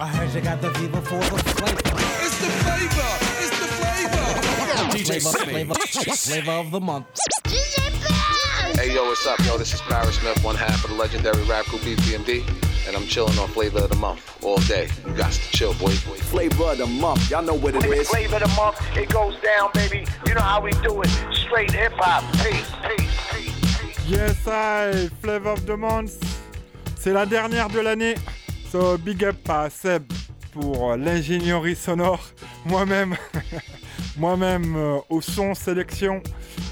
I heard you got the fever for the flavor. It's the flavor. It's the flavor. DJ flavor, flavor, flavor of the month. Hey yo, what's up? Yo, this is Paris Smith, one half of the legendary rap group BPMD, and I'm chilling on Flavor of the Month all day. You got to chill, boy. Boy. Flavor of the month, y'all know what it is. Flavor of the month, it goes down, baby. You know how we do it. Straight hip hop. Peace, peace, peace, peace. Yes, I, Flavor of the Month. C'est la dernière de l'année. So, big up à Seb pour l'ingénierie sonore. Moi-même, moi-même euh, au son sélection.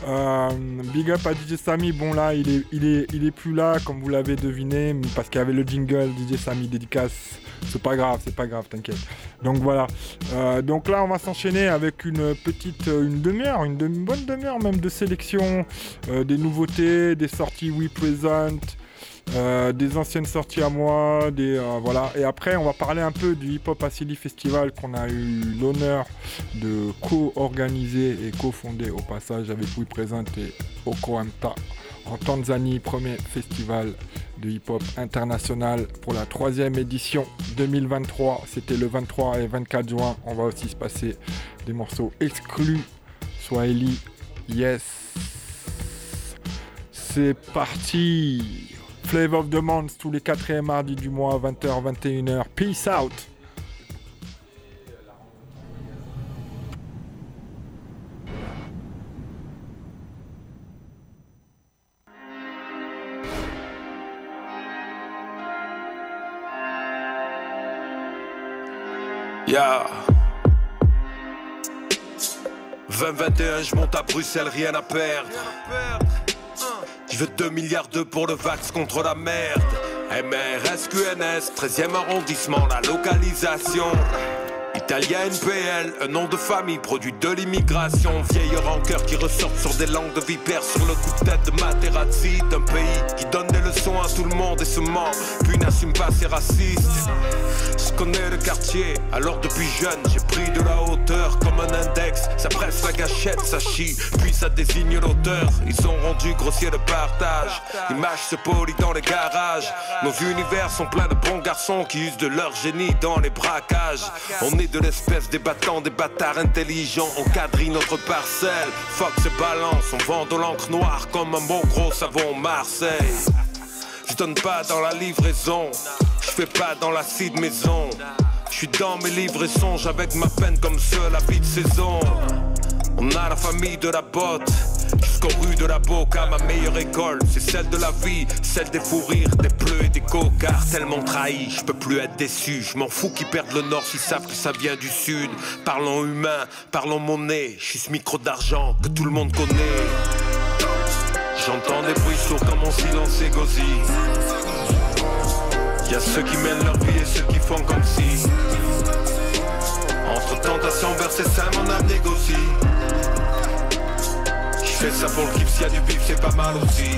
Euh, big up à DJ Samy. Bon là, il est, il est, il est plus là, comme vous l'avez deviné, parce qu'il y avait le jingle DJ Samy dédicace. C'est pas grave, c'est pas grave, t'inquiète. Donc voilà. Euh, donc là, on va s'enchaîner avec une petite, une demi-heure, une, demi- bonne demi-heure même de sélection, des nouveautés, des sorties We Present. Euh, des anciennes sorties à moi, des euh, voilà. Et après, on va parler un peu du Hip Hop Acili Festival qu'on a eu l'honneur de co-organiser et co-fonder au passage avec Present et Okoanta en Tanzanie, premier festival de hip-hop international pour la troisième édition 2023. C'était le 23 et 24 juin. On va aussi se passer des morceaux exclus. Swahili, yes. C'est parti Flavor of the Month tous les 4 mardis du mois, 20h, 21h. Peace out Ya 2021, je monte à Bruxelles, rien à perdre. Je veux 2 milliards d'euros pour le vax contre la merde. MRS, QNS, 13e arrondissement, la localisation. Italien NPL, un nom de famille, produit de l'immigration. Vieille rancœur qui ressortent sur des langues de vipère sur le coup de tête de Materazzi. D'un pays qui donne des leçons à tout le monde et se ment, puis n'assume pas ses racistes. Je connais le quartier, alors depuis jeune j'ai pris de la hauteur comme un index. Ça presse la gâchette, ça chie, puis ça désigne l'auteur. Ils ont rendu grossier le partage. L'image se polie dans les garages. Nos univers sont pleins de bons garçons qui usent de leur génie dans les braquages. On est de l'espèce des battants, des bâtards intelligents. On quadrille notre parcelle. Fox et balance, on vend de l'encre noire comme un bon gros savon Marseille. Je donne pas dans la livraison, je fais pas dans l'acide maison. Je suis dans mes livres et songes avec ma peine comme seul habit de saison. On a la famille de la botte, jusqu'aux rues de la boca. Ma meilleure école, c'est celle de la vie, celle des fous rires, des bleus et des cocards. Tellement trahi, je peux plus être déçu. Je m'en fous qu'ils perdent le nord s'ils savent que ça vient du sud. Parlons humain, parlons monnaie. Je suis ce micro d'argent que tout le monde connaît. J'entends des bruits sourds quand mon silence gauzy. Y'a ceux qui mènent leur vie et ceux qui font comme si. Entre tentation vers ses seins, mon âme négocie. J'fais ça pour le kiff, s'il y a du bif, c'est pas mal aussi.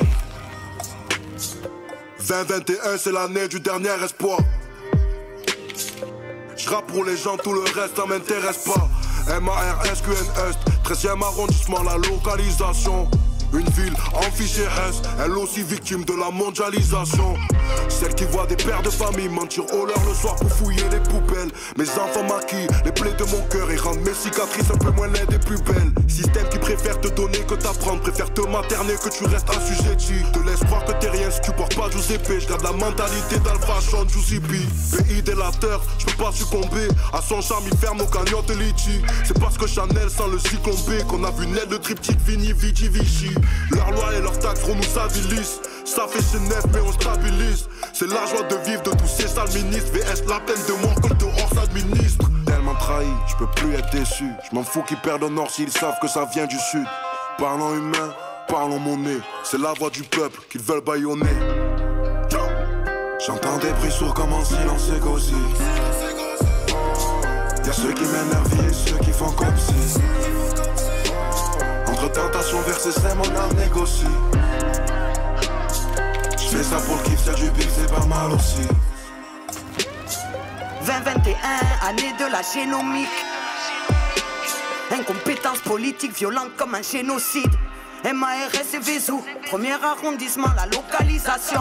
2021, c'est l'année du dernier espoir. J'rappe pour les gens, tout le reste, ça m'intéresse pas. M-A-R-S-Q-N-Est, 13e arrondissement, la localisation. Une ville en fichier S, elle aussi victime de la mondialisation. Celle qui voit des pères de famille mentir au leur le soir pour fouiller les poubelles. Mes enfants maquillent les plaies de mon cœur et rendent mes cicatrices un peu moins laides et plus belles. Système qui préfère te donner que t'apprendre, préfère te materner que tu restes assujetti. Te laisse croire que t'es rien si tu portes pas Giuseppe. J'garde la mentalité d'Alpha Sean Giuseppe. Pays délateur, je peux pas succomber à son charme, il ferme nos cagnottes de litchi. C'est parce que Chanel sans le cyclone qu'on a vu naître le triptyque Vini Vici Vichy. Leurs lois et leurs taxes nous avilissent. Ça fait chez mais on stabilise. C'est la joie de vivre de tous ces sales ministres. VS la peine de mort comme dehors s'administre. Tellement trahi, je peux plus être déçu. Je m'en fous qu'ils perdent au nord s'ils savent que ça vient du sud. Parlons humain, parlons monnaie. C'est la voix du peuple qu'ils veulent baïonner. J'entends des bruits sourds comme en silence égosie. Y'a ceux qui vie et ceux qui font comme si. Entre tentation vers ses seins, mon négocie. J'fais ça pour le kiff, c'est du c'est pas mal aussi. 2021, année de la génomique. Incompétence politique violente comme un génocide. MARS et Vézou, premier arrondissement, la localisation.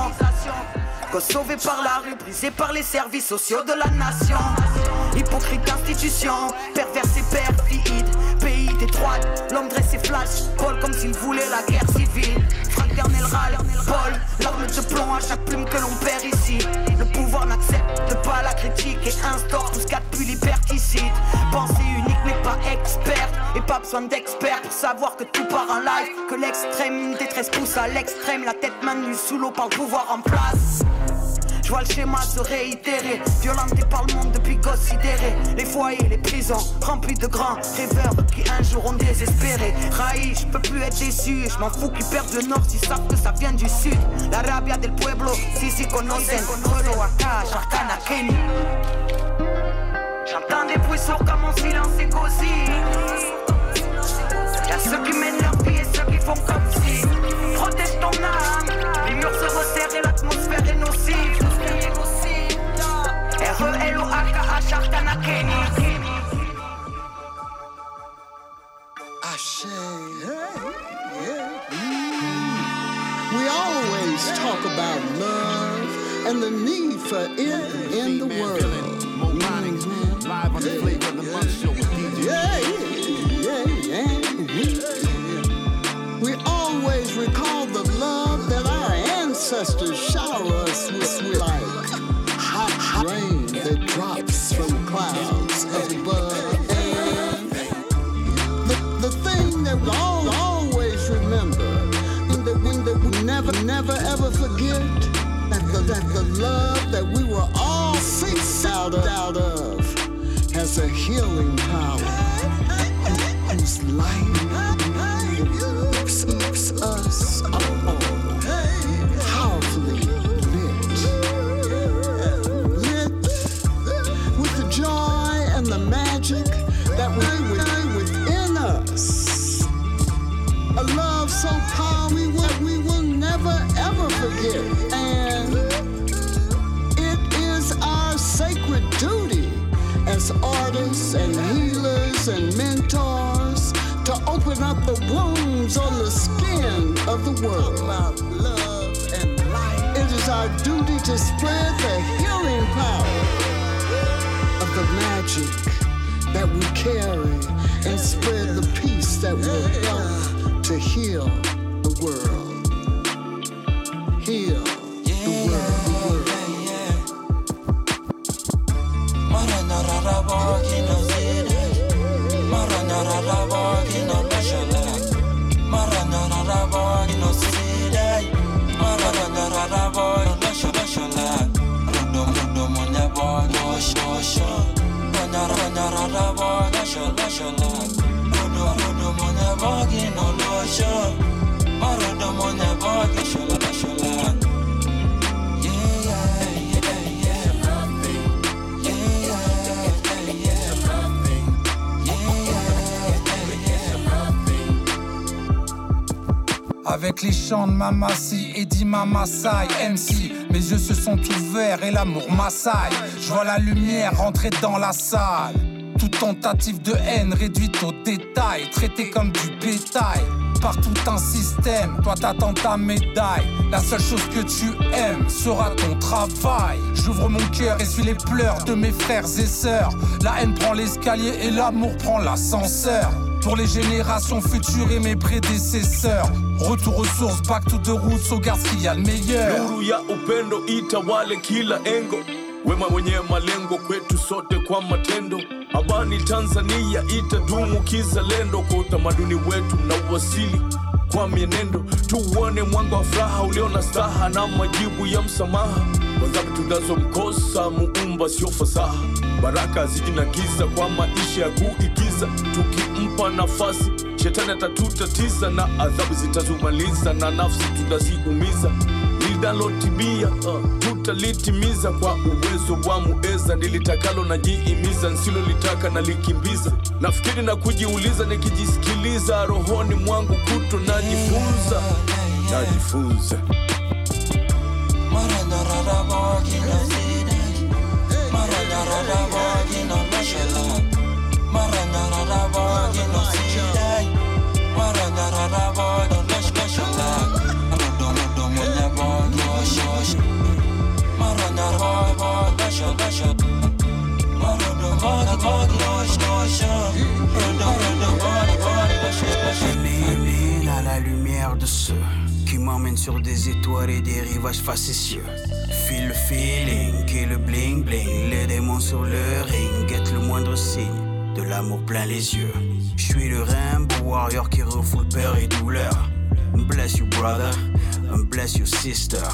sauvé par la rue, brisé par les services sociaux de la nation. Hypocrite institution, perverse et perfide. L'homme dressé flash, Paul comme s'il voulait la guerre civile. Fraternel râle, Paul, l'arme de plomb à chaque plume que l'on perd ici. Le pouvoir n'accepte pas la critique et instaure tout ce qu'a pu liberticide. Pensée unique mais pas experte, et pas besoin d'expert pour savoir que tout part en live. Que l'extrême détresse pousse à l'extrême, la tête maintenue sous l'eau par le pouvoir en place. Je vois le schéma se réitérer, violenté par le monde depuis gosse sidéré. Les foyers, les prisons, remplis de grands rêveurs qui un jour ont désespéré. Raï, je peux plus être déçu, je m'en fous qu'ils perdent le nord s'ils savent que ça vient du sud. La rabia del pueblo, si si conocen, Sharkana, Kenny. J'entends des bruits sourds comme mon silence est cosy. Y'a ceux qui mènent leur vie et ceux qui font comme si. Protège ton âme, les murs se resserrent et l'atmosphère est nocive. R-E-L-O-A-K-A, Sharkana, Kenny. Ah, we always talk about love and the need for it in the world. Live on the mm-hmm. flavor of the month show with DJ. Yeah, yeah, yeah. We always recall the love that our ancestors shower us with like hot rain that drops from clouds above. And the, the thing that we all always remember, and that we, that we never, never ever forget, that the, that the love that we were all seeked out of, out of has a healing power whose light keeps, keeps us all artists and healers and mentors to open up the wounds on the skin of the world. It is our duty to spread the healing de Mamassi et dit Mamasai MC Mes yeux se sont ouverts et l'amour m'assaille Je vois la lumière rentrer dans la salle Toute tentative de haine réduite au détail Traité comme du bétail par tout un système, toi t'attends ta médaille. La seule chose que tu aimes sera ton travail. J'ouvre mon cœur et suis les pleurs de mes frères et sœurs. La haine prend l'escalier et l'amour prend l'ascenseur. Pour les générations futures et mes prédécesseurs. Retour aux sources, back to the roots, au garde qu'il y a le meilleur. Nuru ya upendo itawale kila engo, wema wenye malengo kwetu sote kwa matendo. abani Tanzania itadumu kizalendo, kwa utamaduni wetu na uwasili kwa mienendo. Tuone mwanga wa furaha ulio na staha na majibu ya msamaha kwa tunazomkosa muumba, sio fasaha. Baraka ziji kwa maisha ya kuigiza, tukimpa nafasi shetani atatutatiza na adhabu zitatumaliza na nafsi tutaziumiza Linalotibia uh, tutalitimiza kwa uwezo wa mueza nilitakalo najiimiza nsilolitaka nalikimbiza nafikiri na kujiuliza nikijisikiliza rohoni mwangu kuto najifunza. Najifunza m'emmène sur des étoiles et des rivages facétieux. Feel le feeling, qui le bling bling, les démons sur le ring, guette le moindre signe, de l'amour plein les yeux. Je suis le Rainbow Warrior qui refoule peur et douleur. Bless you brother, bless you sister.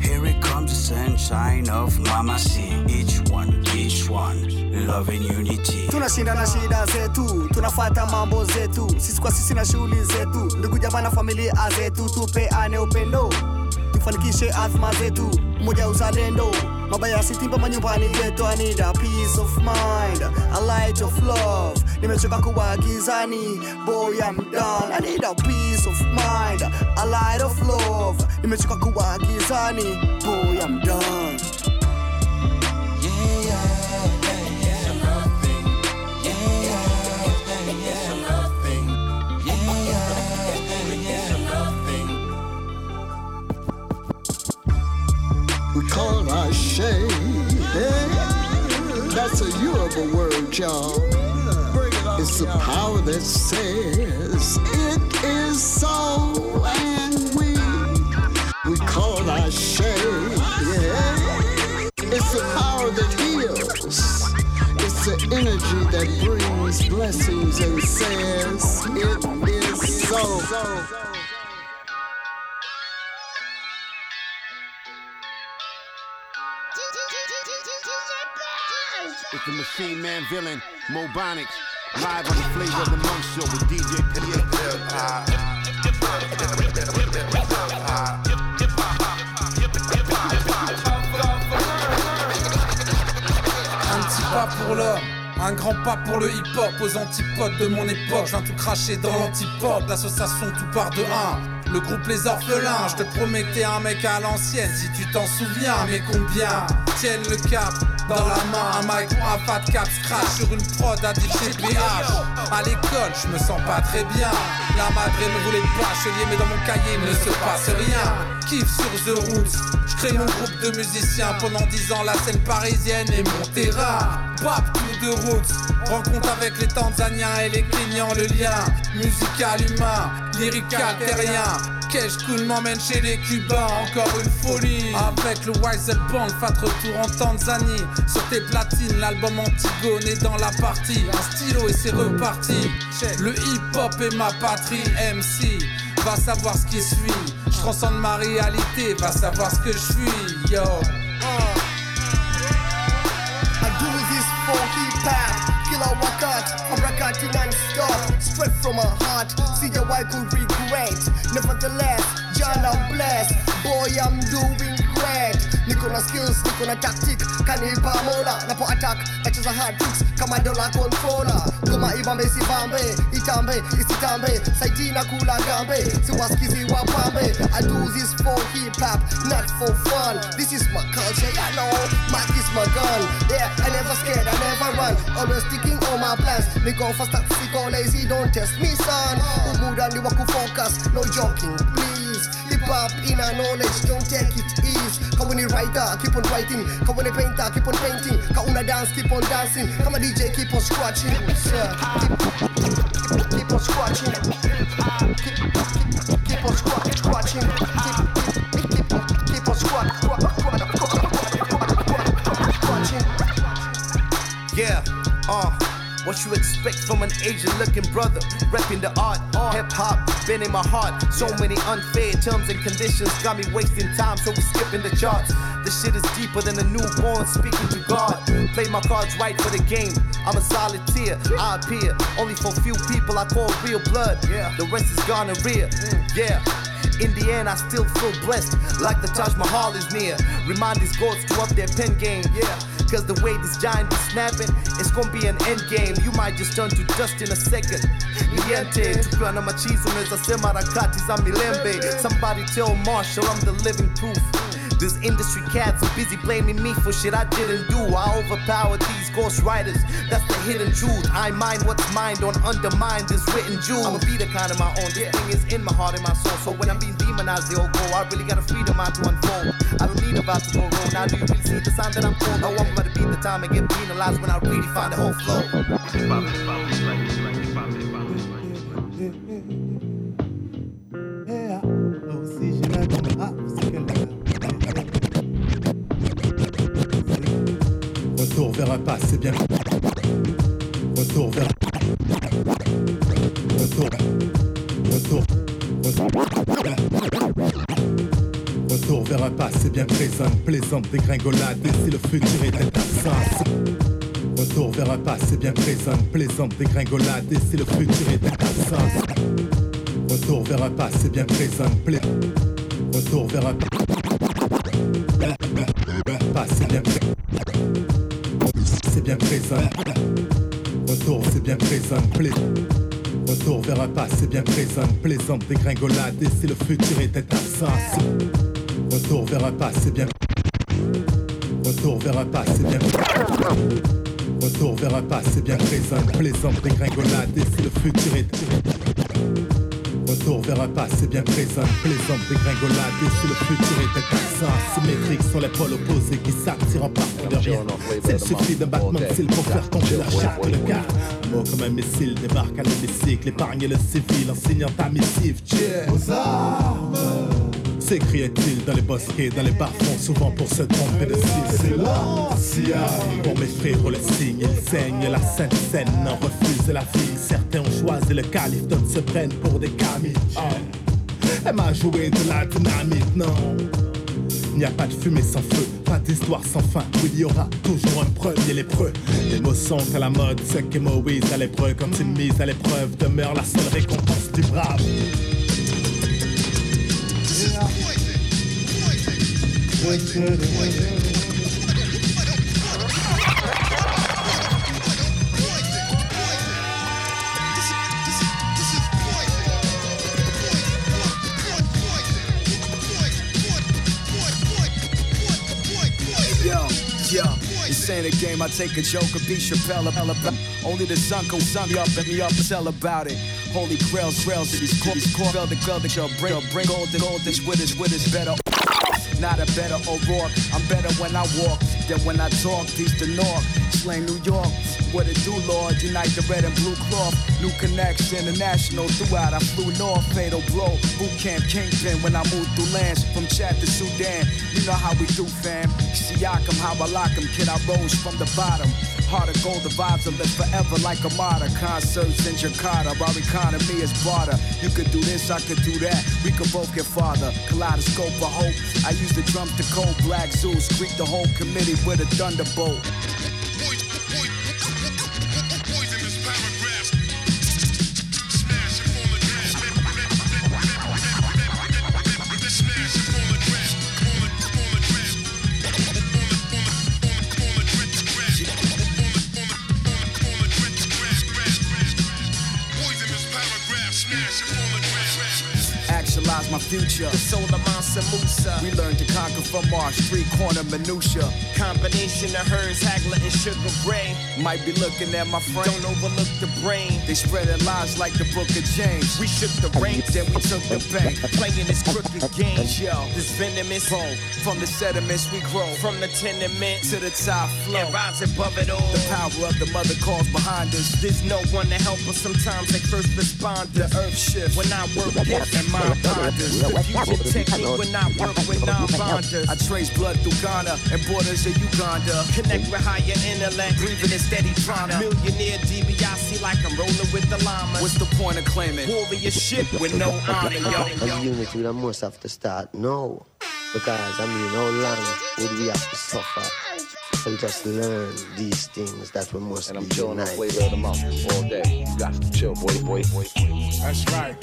Here it comes the sunshine of Mama C. Each one, each one, love and unity. tunashinda na shida zetu tunafuata mambo zetu. Sisi kwa sisi na shughuli zetu. Ndugu jamaa na familia zetu tupeane upendo. Tufanikishe azma zetu moja uzalendo. Mabaya yasitimba manyumbani yetu I need a peace of mind a light of love. Nimechoka kuwa gizani boy I'm done. I need a peace of mind a light of love. Nimechoka kuwa gizani boy I'm done That's a Yoruba word, y'all. It's the power that says it is so, and we we call our. Yeah. It's the power that heals. It's the energy that brings blessings and says it is so. Man villain, on the of the Un petit pas pour l'homme. Un grand pas pour le hip-hop, aux antipodes de mon époque. Je viens tout cracher dans l'antipode, l'association tout part de un. Le groupe Les Orphelins, je te promets que t'es un mec à l'ancienne, si tu t'en souviens. Mais combien tiennent le cap dans la main, un mic ou un fat cap scratch sur une prod à PH. À l'école, je me sens pas très bien. La madre ne voulait pas bachelier, mais dans mon cahier, il ne se passe rien. Kiff sur The Roots, je crée mon groupe de musiciens pendant 10 ans, la scène parisienne est mon terrain. Bap tout de Roots, rencontre avec les Tanzaniens et les Kenyans, le lien musical humain, lyrical terrien. Cash Kun m'emmène chez les Cubains, encore une folie. Avec le Wise Band, fat retour en Tanzanie. Sur tes platines, l'album Antigone est dans la partie. Un stylo et c'est reparti. Le hip hop est ma patrie, MC. Va savoir ce qui suit. Je transcende ma réalité, va savoir ce que je suis. Yo. I do this for hip hop. Killer wakat, I'm non-stop. Straight from my heart, wife could regret. Nevertheless, John, I'm blessed. Boy, I'm doing great. Niko na skills, niko na tactic. Kanipa mola, napo attack. Nacheza hard tricks, kama dola controller. Goma ibambe sibambe, itambe, isitambe. Saiti na kula gambe, siwasikizi wapambe. I do this for hip hop, not for fun. This is my culture, yeah, know. Mac is my gun. Yeah, I never scared, I never run. Always sticking on my plans. Go fast, taxi, go lazy, don't test me, son. Umuda ni focus, no joking, please. Hip hop in a knowledge, don't take it easy. Come when writer, keep on writing. Come when painter, keep on painting. Come when dance, keep on dancing. Come on DJ, keep on scratching. Keep, keep on scratching. Keep, keep, on scratch, scratching. Scratching. Yeah, uh, what you expect from an Asian looking brother? Repping the art, hip hop, been in my heart. So many unfair terms and conditions got me wasting time, so we skipping the charts. This shit is deeper than a newborn speaking to God. Play my cards right for the game. I'm a solitaire, I appear only for few people I call real blood. Yeah, the rest is gonorrhea. Mm. Yeah. In the end, I still feel blessed, like the Taj Mahal is near. Remind these gods to up their pen game, yeah. Cause the way this giant is snapping, it's gonna be an end game. You might just turn to dust in a second. Niente, tukiwa na machizo unaweza sema harakati za milembe. Somebody tell Marshall I'm the living proof. This industry cats are busy blaming me for shit I didn't do. I overpower these ghost writers. That's the hidden truth. I mind what's mine, don't undermine this written jewel. I'ma be the kind of my own. This thing is in my heart and my soul. So when I'm being demonized, they all go. I really got a freedom mind to unfold. I don't need a vibe to go wrong. Now do you really see the sign that I'm told? No, I'm about to beat the time and get penalized when I really find the whole flow. Retour vers un passé bien. Retour vers. Retour. Retour. Retour vers un passé bien présent, plaisante dégringolade, et si le futur était absent. Retour vers un passé bien présent, plaisante dégringolade, et si le futur était absent. Retour vers un passé bien présent, pla... Retour vers un passé Retour, c'est bien présent, pla... Retour vers un passé bien présent, plaisante dégringolade, et si le futur était absent. Retour vers un passé bien. Retour vers un passé bien. Retour vers un passé bien présent, plaisante dégringolade, et si le futur était. Retour vers un passé bien présent, plaisante dégringolade, et si le futur était absent. Symétrique sur les pôles opposés qui s'attirent en profondeur. S'il suffit d'un battement de pour faire tomber la charte, gars. Un mot comme un missile débarque à l'hémicycle, épargne le civil en signant ta missive. Cheers. Aux armes. S'écriait-il dans les bosquets, dans les bas-fonds, souvent pour se tromper de l'ancien. Pour mes frères, le signe, ils saignent la sainte scène, en refuse la fille. Certains ont choisi le calife, d'autres se prennent pour des camis. Elle m'a joué de la dynamite, non. Il n'y a pas de fumée sans feu, pas d'histoire sans fin. Oui, il y aura toujours un premier lépreux. Les mots sont à la mode, ce que Moïse à l'épreuve. Quand une mise à l'épreuve demeure la seule récompense du brave. This ain't a game. I take a joke or be Chappelle Only the sun can sun me up and me up and tell about it. Holy grails, grails, these corpses, core, bell, the girl that you'll bring, bring gold, the gold, this with us, with us better. Not a better O'Rourke. I'm better when I walk than when I talk. East to North, Slain New York. What it do, Lord? Unite the red and blue cloth. New connects, international throughout. I flew north, fatal blow. Boot camp, kingpin when I moved through lands from Chad to Sudan. You know how we do, fam. Siakam, how I lock 'em. Kid, I rose from the bottom. Heart of gold, the vibes will live forever like a martyr. Concerts in Jakarta, our economy is barter. You could do this, I could do that. We could both get farther. Kaleidoscope of hope. I use the drums to cold black Zeus. Greet the whole committee with a thunderbolt. My future. The soul of Mansa Musa. We learned to conquer from our street corner minutia. Combination of hers, Hagler, and Sugar Ray. Might be looking at my friend. Don't overlook the brain. They spread their lies like the book of James. We shook the ranks, then we took the bank. Playing this crooked game. Yo, This venomous Boom. From the sediments we grow. from the tenement to the top floor. and rise above it all. The power of the mother calls behind us. There's no one to help us. Sometimes they first respond. The earth shifts. When I work with and mind ponders. the fusion technique when I work with non-bonders. I trace blood through Ghana and borders of Uganda. Connect with higher intellect, breathing a steady prana. Millionaire DBIC like I'm rolling with the llamas. What's the point of claiming? Warrior shit with no honor, yo. And unity that must have to start now. Because I mean, how long would we have to suffer to just learn these things that we must And I'm be chilling on flavor of the month all day. You got to chill, boy, boy, boy. That's right.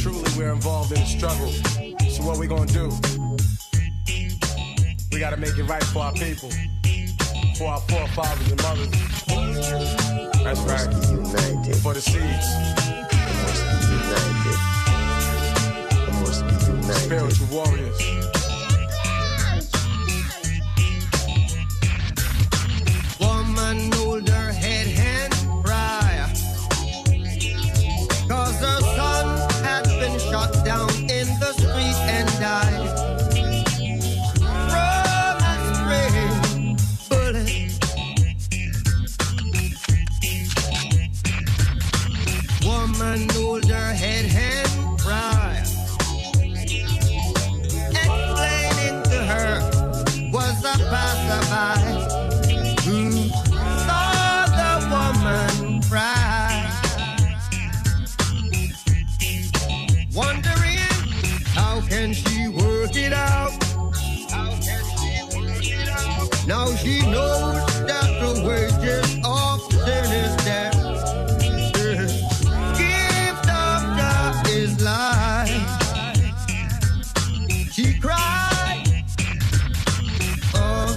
Truly, we're involved in the struggle. So what we gonna do? We gotta make it right for our people, for our forefathers and mothers. That's right. United. For the seeds, United. We must be united. spiritual warriors. Woman hold her head Now she knows that the wages of sin is death. Gift of God is life. She cried. Oh.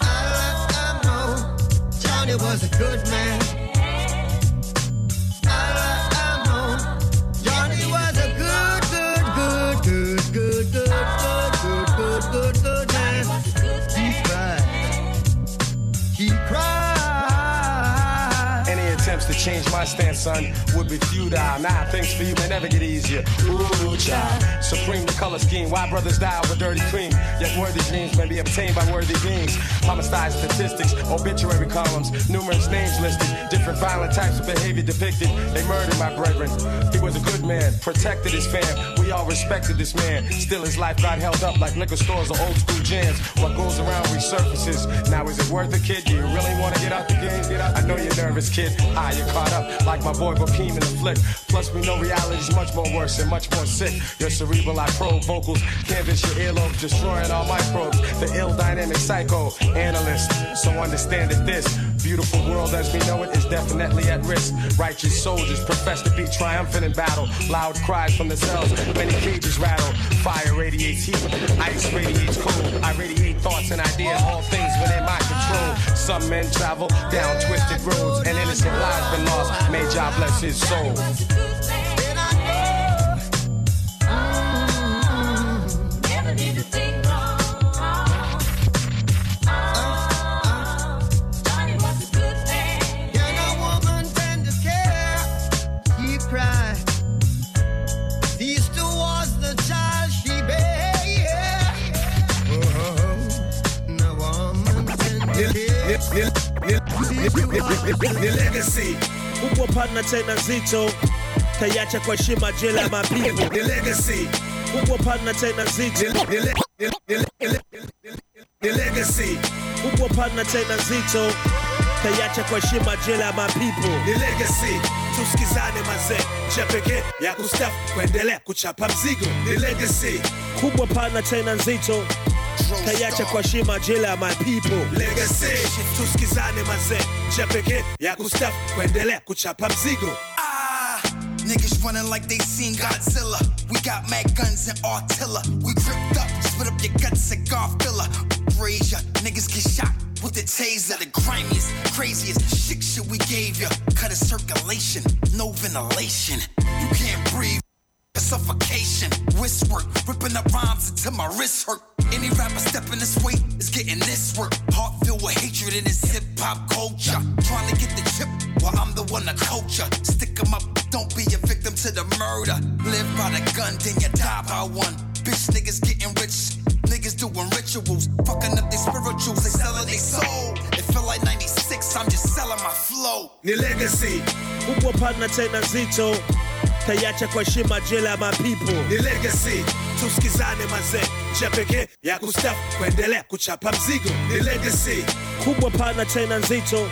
I, I know Johnny was a good man. Change my stance, son, would be futile. Nah, things for you may never get easier. Ooh, child. Supreme the color scheme. Why brothers die with dirty cream? Yet worthy dreams may be obtained by worthy beings. Homicide statistics, obituary columns, numerous names listed, different violent types of behavior depicted. They murdered my brethren. He was a good man, protected his fam. We all respected this man. Still, his life got held up like liquor stores or old school jams. What goes around resurfaces. Now, is it worth it, kid? Do you really want to get out the game? Get out I know you're nervous, kid. Ah, you're caught up like my boy Bokeem in the flick. Plus, we know reality's much more worse and much more sick. Your cerebral, I probe vocals, canvas your earlobes, destroying all microbes. The ill dynamic psycho analyst. So understand that this beautiful world as we know it is definitely at risk. Righteous soldiers profess to be triumphant in battle. Loud cries from the cells, many cages rattle. Fire radiates heat, ice radiates cold. I radiate thoughts and ideas, all things within my control. Some men travel down twisted roads, and innocent lives been lost. May God bless his soul. Ni legacy. Kubwa pana tena nzito. Taiacha kwa heshima jela ya mapigo ni legacy. Kubwa pana tena nzito. Ni legacy. Kubwa pana tena nzito. Taiacha kwa heshima jela ya mapipo. Ni legacy. Tusikizane mazee njia pekee ya kustafu kuendelea kuchapa mzigo. Ni legacy. Kubwa pana tena nzito taiacha kwa heshima jela ya mapipo legacy tusikizane mazee njia pekee ya kustafu kuendelea kuchapa mzigo ah, Niggas running like they seen Godzilla. We got mad guns and artilla. We gripped up, split up your guts, cigar filler. Raise ya, niggas get shot with the taser. The grimiest, craziest shit shit we gave ya. Cut a circulation, no ventilation. You can't breathe. Suffocation, wrist work, ripping up rhymes until my wrist hurt. Any rapper stepping this way is getting this work. Heart filled with hatred in this hip hop culture. Trying to get the chip while I'm the one to ya. Stick 'em up, don't be a victim to the murder. Live by the gun, then you die by one. Bitch niggas getting rich. Niggas doing rituals, fucking up their spirituals, they selling their soul. It feel like 96, I'm just selling my flow. ni legacy nzito taiacha kwa heshima jela ya mapipo ni legacy. Tusikizane mazee njia pekee ya kustafu kuendelea kuchapa mzigo. Ni legacy. Kubwa pana China nzito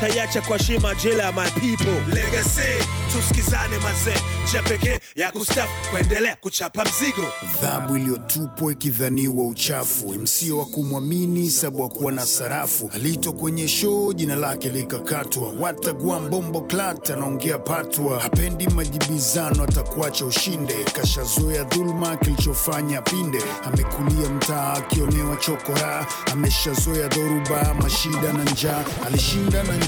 taiacha kwa shima jela ya my people. Legacy tusikizane mazee njia pekee ya kustafu kuendelea kuchapa mzigo. Dhahabu iliyotupwa ikidhaniwa uchafu. Msio wa kumwamini sabu wa kuwa na sarafu. Alito kwenye shoo jina lake likakatwa. Watagua mbombo klat anaongea patwa. Hapendi majibizano atakuacha ushinde. Kashazoea dhuluma kilichofanya pinde. Amekulia mtaa akionewa chokora. Ameshazoea dhoruba mashida na njaa. Alishinda na njaa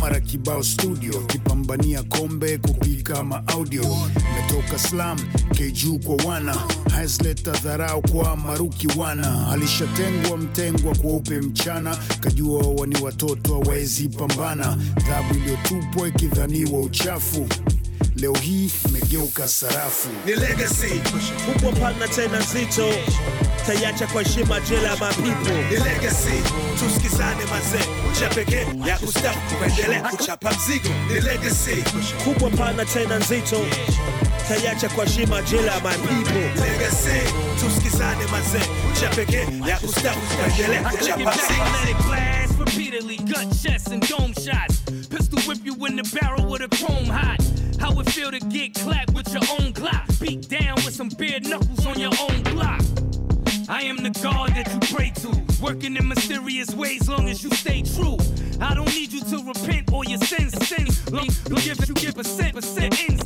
mara kibao studio kipambania kombe kupika maaudio metoka slam keju kwa wana. Hasleta dharau kwa maruki wana. Alishatengwa mtengwa kwa upe mchana. Kajua wani watoto awezi pambana. Dhabu iliyotupwa ikidhaniwa uchafu. Leo hii imegeuka sarafu. Ni legacy. Kubwa pana tena nzito taiacha kwa heshima jela ya mapipo ni legacy. Tusikizane mazee njia pekee ya kustafu kuendelea kuchapa mzigo. Ni legacy. Kubwa pana tena nzito. Taiacha kwa heshima jela ya mapipo legacy. Tusikizane mazee njia pekee ya kustafu kuendelea kuchapa mzigo. Magnetic blast, repeatedly. Gunshots and dome shots. Pistol whip you in the barrel with a chrome hot. How it feel to get clapped with your own Glock? Beat down with some bare knuckles on your own block. I am the God that you pray to. Working in mysterious ways, long as you stay true. I don't need you to repent or your sins, sins. Long, long give you give a cent, percent ins.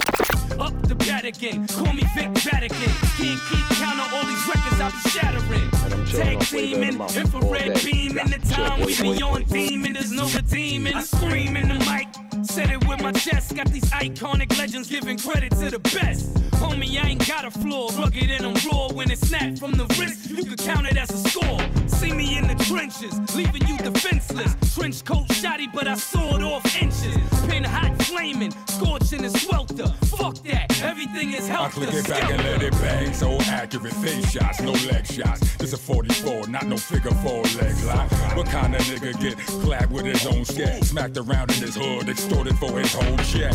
Up the bat again, call me Vic Vatican. Can't keep count on all these records I be shattering. Tag teaming, infrared beam in the time we be on and there's no redeeming. I scream in the mic, said it with my chest. Got these iconic legends giving credit to the best. Homie, I ain't got a flaw, rugged and I'm raw. When it's snapped from the wrist, you can count it as a score. See me in the trenches, leaving you defenseless. Trench coat shoddy, but I sawed off inches. Pin hot flaming, scorching the swelter. Fuck that, everything is I click it back and let it bang. So accurate face shots, no leg shots. This a 44, not no figure four leg lock. What kind of nigga get clapped with his own scat? Smacked around in his hood, extorted for his whole check.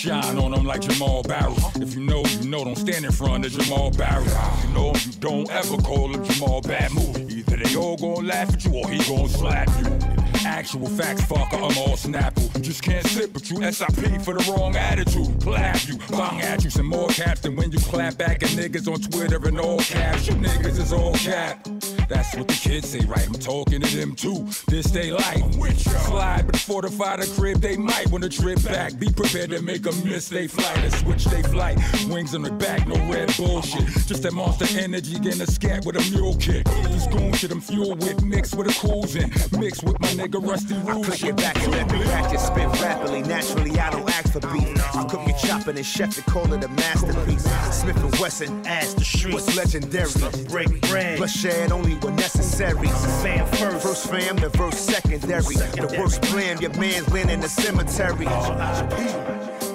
Shine on him like Jamal Barrow. If you know, you know, don't stand in front of Jamal Barrow. If you know, you don't ever call him Jamal Bad Move. Either they all gonna laugh at you or he gonna slap you. Actual facts, fucker, I'm all snapple. You just can't sit, but you SIP for the wrong attitude. Clap you, bang at you, some more caps than when you clap back at niggas on Twitter and all caps. You niggas is all cap. That's what the kids say, right? I'm talking to them too. This they like. Slide, but fortify the crib, they might want to trip back. Be prepared to make a miss they flight and switch they flight. Wings on the back, no red bullshit. Just that monster energy, getting a scat with a mule kick. This goon shit I'm fueled with, mixed with a cruising. Mixed with my nigga Rusty Rouge. Click it back and let the ratchet spit rapidly. Naturally, I don't ask for beef. I cook your chopping and chef to call it a masterpiece. Smith and Wesson, ass the street. What's legendary? Break bread. Bloodshed only when necessary. Fam first. First fam, the verse secondary. The worst plan, your man's land in the cemetery.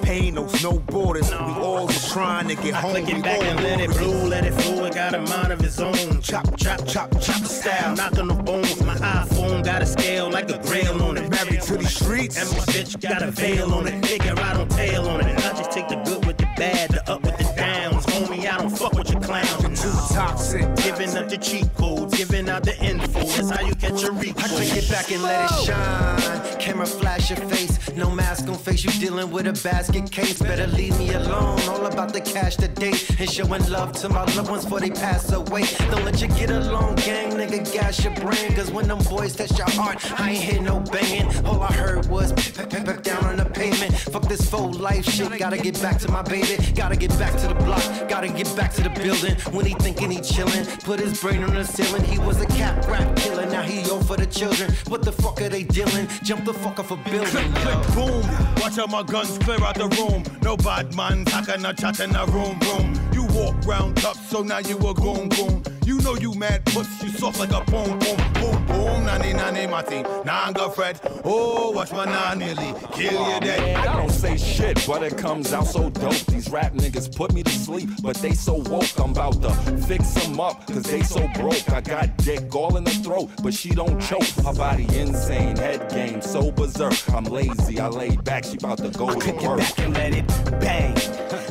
Pain knows no borders. We all just trying to get home. Click it back and let it blow, let it flow. It got a mind of its own. Chop, chop, chop, chop the style, knocking the bones. My iPhone got a scale like a grail on it. Married to these streets, and my bitch got a veil on it. Can ride on tail on it. I just take the good with the bad, the up with the downs. Homie, I don't fuck with your clowns. You're too toxic. Giving up the cheat codes, giving out the info. That's how you catch a reach. I click it back and let it shine. Camera flash your face, no mask on face. You dealing with a basket case. Better leave me alone. All about the cash today and showing love to my loved ones before they pass away. Don't let you get along, gang. Nigga, gas your brain. Cause when them boys touch your heart, I ain't hear no banging. All I heard was pep down on the pavement. Fuck this full life shit. Gotta get back to my baby. Gotta get back to the block. Gotta get back to the building. When he thinking he chillin', put his brain on the ceiling. He was a cat rap killer. Now he all for the children. What the fuck are they dealing? Jump the fuck off a building. Click, click, boom. Watch out my guns clear out the room. No bad man talking a chat in a room, room. You walk round tough, so now you a goon, goon. You know you mad puss, you soft like a boom, boom, boom, boom. Nanny, nanny, matty. Nanga Fred. Oh, watch my nanny Lee. Kill you dead. I don't say shit, but it comes out so dope. These rap niggas put me to sleep, but they so woke. I'm about to fix them up, cause they so broke. I got dick all in the throat, but she don't choke. Her body insane, head game so berserk. I'm lazy, I laid back, she about to go to Kick it work. back and let it bang.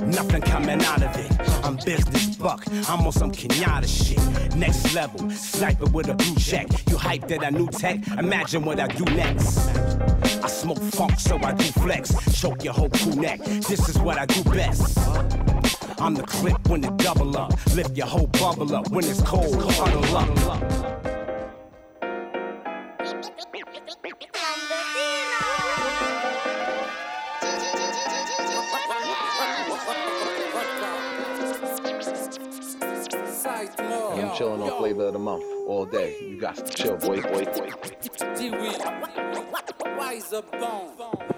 Nothing coming out of it. I'm business buck. I'm on some Kenyatta shit. Next level. Sniper with a blue check. You hype that I new tech? Imagine what I do next. I smoke funk, so I do flex. Choke your whole crew neck. This is what I do best. I'm the clip when it double up. Lift your whole bubble up when it's cold. Huddle up. I'm chilling on flavor of the month all day. You got to chill, boy, boy, boy.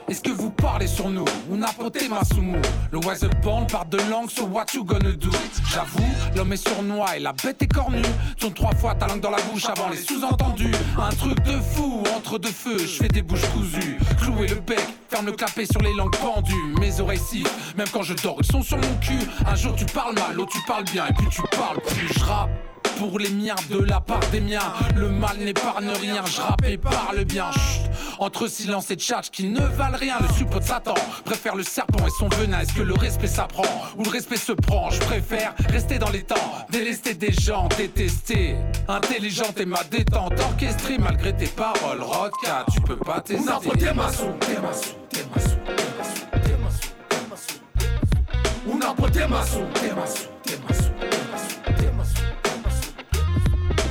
Est-ce que vous parlez sur nous? Ou n'apportez ma sumo Le wise up born parle de langue sur what you gonna do? J'avoue, l'homme est sournois et la bête est cornue. Tourne trois fois ta langue dans la bouche avant les sous-entendus. Un truc de fou, entre deux feux, je fais des bouches cousues. Clouer le bec, faire me clapper sur les langues pendues. Mes oreilles sifflent, même quand je dors, ils sont sur mon cul. Un jour tu parles mal, l'autre tu parles bien et puis tu parles plus. Je rappe pour les miens de la part des miens. Le mal n'épargne rien, je rappe et parle bien. Chut. Entre silence et tchatch qui ne valent rien, le suppôt de Satan préfère le serpent et son venin. Est-ce que le respect s'apprend ou le respect se prend? Je préfère rester dans les temps, délester des gens, détester. Intelligente et ma détente, orchestrée malgré tes paroles. Rodka, tu peux pas tester. Non, t'es ma sou, t'es ma sou, t'es ma sou, t'es ma sou, t'es ma sou, t'es ma sou. Una por t'es ma sou, t'es ma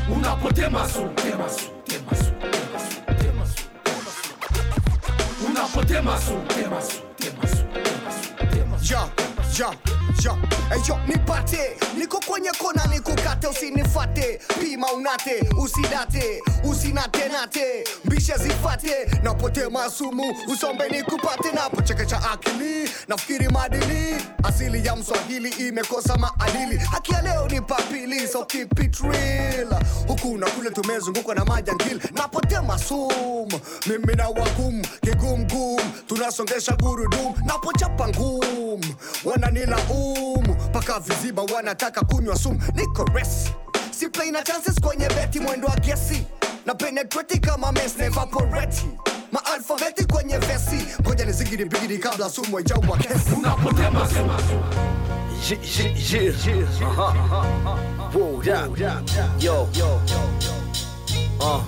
unapotema su tema su tema su tema su tema su tema su unapotema su tema su tema su tema su tema su Ja, ja, ja. Hey, yo, nipate. Niko kwenye kona nikukate. Usinifate pima unate. Usidate usinate nate. Mbisha zifate. Napote masumu, usombe nikupate. Napochekecha akili nafikiri madili. Asili ya mswahili imekosa maadili. Haki ya leo ni papili so keep it real. Huku na kule tumezungukwa na majangili. Napote masumu, mimi na wakumu, kigumgum tunasongesha gurudum napochapa ngum wananila um mpaka viziba wanataka kunywa sumu. Niko resi si play na chances kwenye beti mwendo wa gesi. Na penetrate kama mes na evaporate maalfabeti kwenye vesi. Ngoja nizigidi bigidi kabla sumu haijaua kesi. Unapotema sumu Yeah, yeah, uh-huh. Whoa, yeah, yo, uh.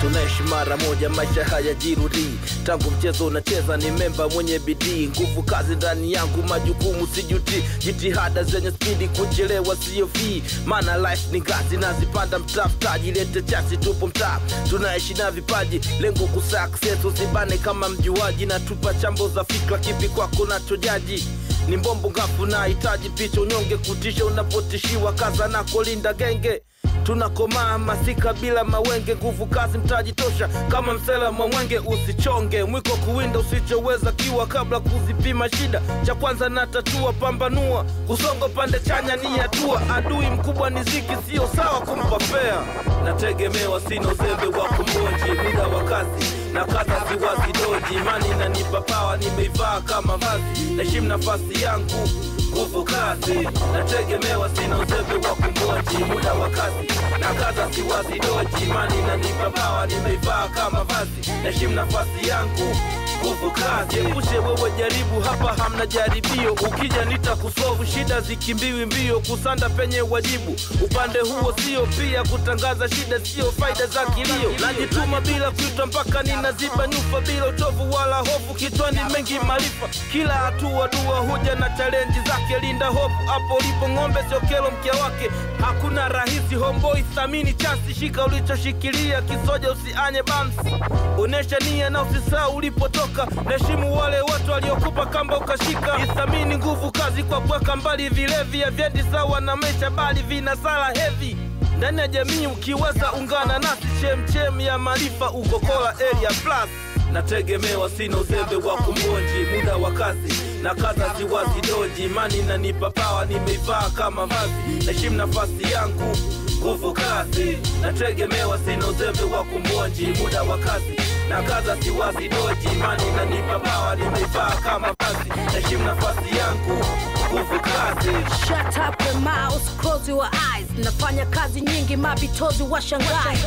Tunaishi mara moja, maisha haya jirudi. Tangu mchezo unacheza, ni memba mwenye bidii, nguvu kazi ndani yangu, majukumu sijuti, jitihada zenye spidi, kuchelewa siyo fii, maana life ni ngazi, nazipanda mtafutaji, lete chasi, tupo mtaa, tunaishi na vipaji, lengo kusuccess, usibane kama mjuaji, na tupa chambo za fikra, kipi kwako nachojaji ni mbombo ngafu nahitaji picha. Unyonge kutisha unapotishiwa. Kaza na kulinda genge tunakomaa masika bila mawenge nguvu kazi mtaji tosha kama msela mwamwenge usichonge. Mwiko kuwinda usichoweza kiwa kabla kuzipima shida. Cha kwanza natatua pambanua. Kusonga pande chanya ni hatua. Adui mkubwa ni ziki sio sawa kumpa fea nategemewa sina uzembe wa kumbonji muda wa kazi na kaza ziwazidoji mani imani nanipa pawa nimeivaa kama vazi. Naheshimu nafasi yangu nguvu kazi nategemewa sina uzembe wa kumbonji muda wa kazi na kaza siwazi doji imani na nipabawa nimeivaa kama vazi heshimu nafasi yangu nguvu kazi epushe wewe jaribu hapa hamna jaribio. Ukija nitakusovu shida zikimbiwi mbio. Kusanda penye wajibu upande huo sio. Pia kutangaza shida sio faida za kilio. Najituma bila kuitwa mpaka ninaziba nyufa. Bila utovu wala hofu kichwani mengi maarifa kila hatua dua huja na chalenji zake linda hope hapo ulipo ng'ombe sio kelo mkia wake. Hakuna rahisi homboi thamini chansi shika ulichoshikilia kisoja usianye bamsi onesha nia na usisahau ulipotoka. Naheshimu wale watu waliokupa kamba ukashika. Ithamini nguvu kazi kwa kuweka mbali vilevi havyendi sawa na maisha bali vina sala hevi ndani ya jamii ukiweza ungana nasi. Chemchem ya maarifa ukokola area plus nategemewa sina uzembe wa kumbonji muda wa kazi na kaza siwazi doji imani nanipa pawa nimeivaa kama vazi. Naheshimu nafasi yangu nguvu kazi. Nategemewa sina uzembe wa kumbonji muda wa kazi na kaza siwazi doji imani nanipa pawa nimeivaa kama vazi. Naheshimu nafasi yangu nguvu kazi Shut up your mouth, close your eyes. Nafanya kazi nyingi, mabitozi washangae.